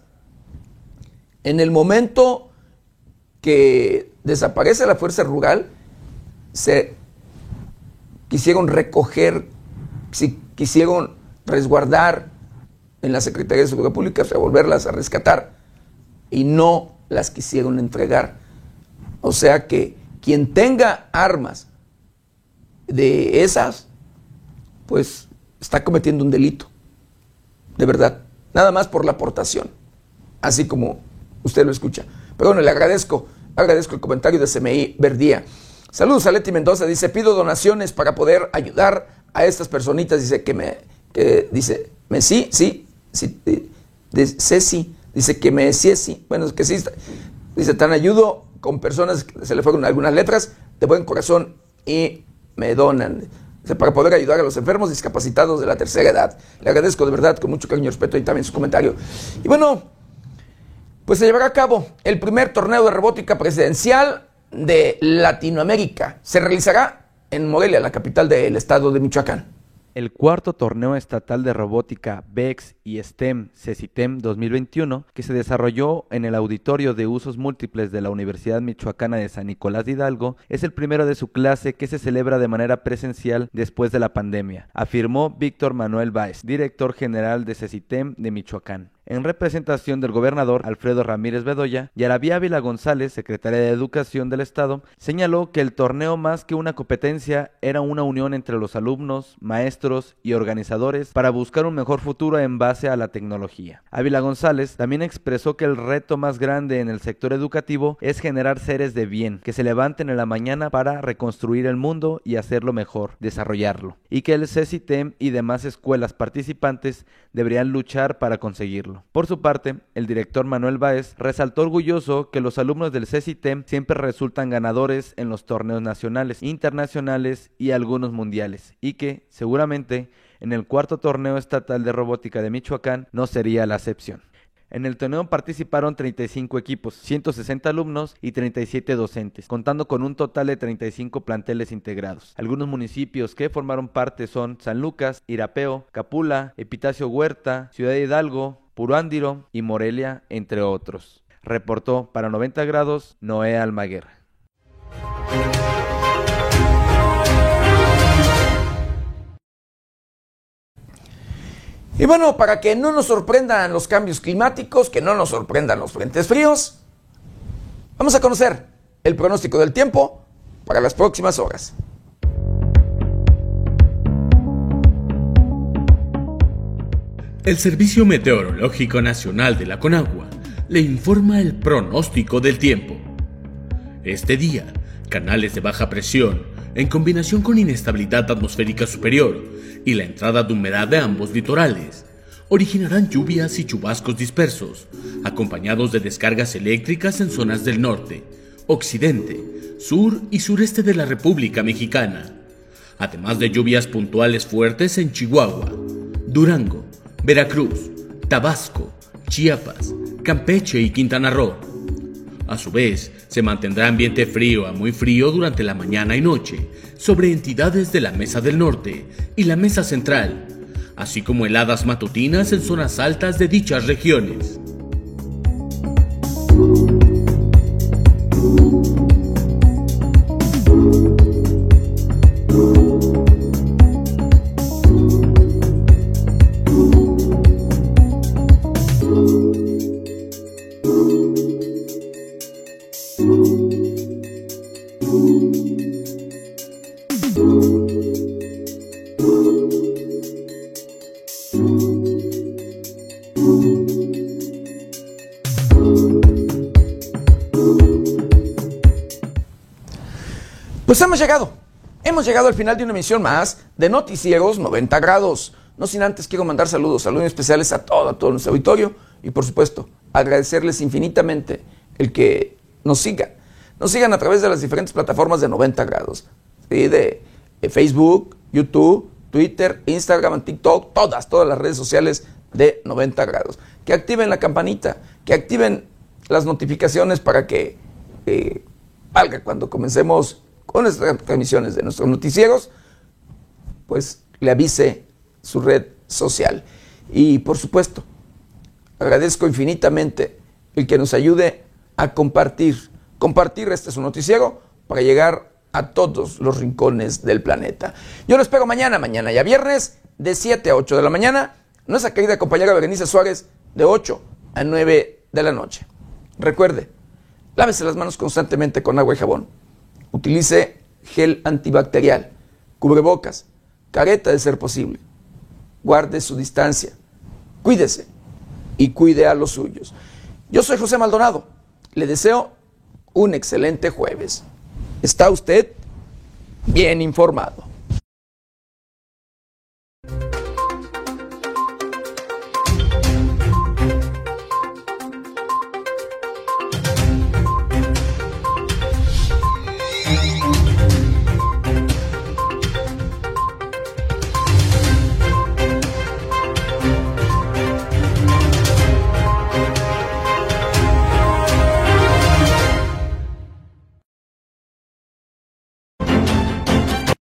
en el momento que desaparece la fuerza rural, se quisieron recoger, si quisieron resguardar en la Secretaría de Seguridad Pública, volverlas a rescatar, y no las quisieron entregar. O sea que quien tenga armas de esas, pues está cometiendo un delito. De verdad. Nada más por la aportación. Así como usted lo escucha. Pero bueno, le agradezco, agradezco el comentario de CMI Verdía. Saludos a Leti Mendoza, dice, pido donaciones para poder ayudar a estas personitas, dice que me, que dice, me sí, sí, dice sí, dice que me sí, sí, bueno, es que sí, dice, tan ayudo con personas que se le fueron algunas letras de buen corazón y me donan para poder ayudar a los enfermos discapacitados de la tercera edad. Le agradezco de verdad con mucho cariño y respeto y también su comentario. Y bueno, pues se llevará a cabo el primer torneo de robótica presidencial de Latinoamérica. Se realizará en Morelia, la capital del estado de Michoacán. El cuarto torneo estatal de robótica BEX y STEM CECITEM 2021, que se desarrolló en el auditorio de usos múltiples de la Universidad Michoacana de San Nicolás de Hidalgo, es el primero de su clase que se celebra de manera presencial después de la pandemia, afirmó Víctor Manuel Báez, director general de CECITEM de Michoacán en representación del gobernador Alfredo Ramírez Bedoya, Yarabía Ávila González, secretaria de Educación del Estado, señaló que el torneo más que una competencia era una unión entre los alumnos, maestros y organizadores para buscar un mejor futuro en base a la tecnología. Ávila González también expresó que el reto más grande en el sector educativo es generar seres de bien, que se levanten en la mañana para reconstruir el mundo y hacerlo mejor, desarrollarlo, y que el CECITEM y demás escuelas participantes deberían luchar para conseguirlo. Por su parte, el director Manuel Báez resaltó orgulloso que los alumnos del CECITEM siempre resultan ganadores en los torneos nacionales, internacionales y algunos mundiales, y que, seguramente, en el cuarto torneo estatal de robótica de Michoacán no sería la excepción. En el torneo participaron 35 equipos, 160 alumnos y 37 docentes, contando con un total de 35 planteles integrados. Algunos municipios que formaron parte son San Lucas, Irapeo, Capula, Epitacio Huerta, Ciudad Hidalgo, Purándiro y Morelia, entre otros. Reportó para 90 grados Noé Almaguer. Y bueno, para que no nos sorprendan los cambios climáticos, que no nos sorprendan los frentes fríos, vamos a conocer el pronóstico del tiempo para las próximas horas. El Servicio Meteorológico Nacional de la Conagua le informa el pronóstico del tiempo. Este día, canales de baja presión, en combinación con inestabilidad atmosférica superior y la entrada de humedad de ambos litorales, originarán lluvias y chubascos dispersos, acompañados de descargas eléctricas en zonas del norte, occidente, sur y sureste de la República Mexicana, además de lluvias puntuales fuertes en Chihuahua, Durango, Veracruz, Tabasco, Chiapas, Campeche y Quintana Roo. A su vez, se mantendrá ambiente frío a muy frío durante la mañana y noche sobre entidades de la Mesa del Norte y la Mesa Central, así como heladas matutinas en zonas altas de dichas regiones. Llegado. Hemos llegado al final de una emisión más de Noticieros 90 grados. No sin antes quiero mandar saludos, saludos especiales a todo, a todo nuestro auditorio y por supuesto agradecerles infinitamente el que nos sigan. Nos sigan a través de las diferentes plataformas de 90 grados. De, Facebook, YouTube, Twitter, Instagram, TikTok, todas, todas las redes sociales de 90 grados. Que activen la campanita, que activen las notificaciones para que eh, valga cuando comencemos con nuestras transmisiones de nuestros noticieros, pues le avise su red social. Y por supuesto, agradezco infinitamente el que nos ayude a compartir compartir este su noticiero para llegar a todos los rincones del planeta. Yo los espero mañana, mañana ya viernes, de 7 a 8 de la mañana. Nuestra querida compañera Berenice Suárez, de 8 a 9 de la noche. Recuerde, lávese las manos constantemente con agua y jabón. Utilice gel antibacterial, cubrebocas, careta de ser posible. Guarde su distancia. Cuídese y cuide a los suyos. Yo soy José Maldonado. Le deseo un excelente jueves. ¿Está usted bien informado?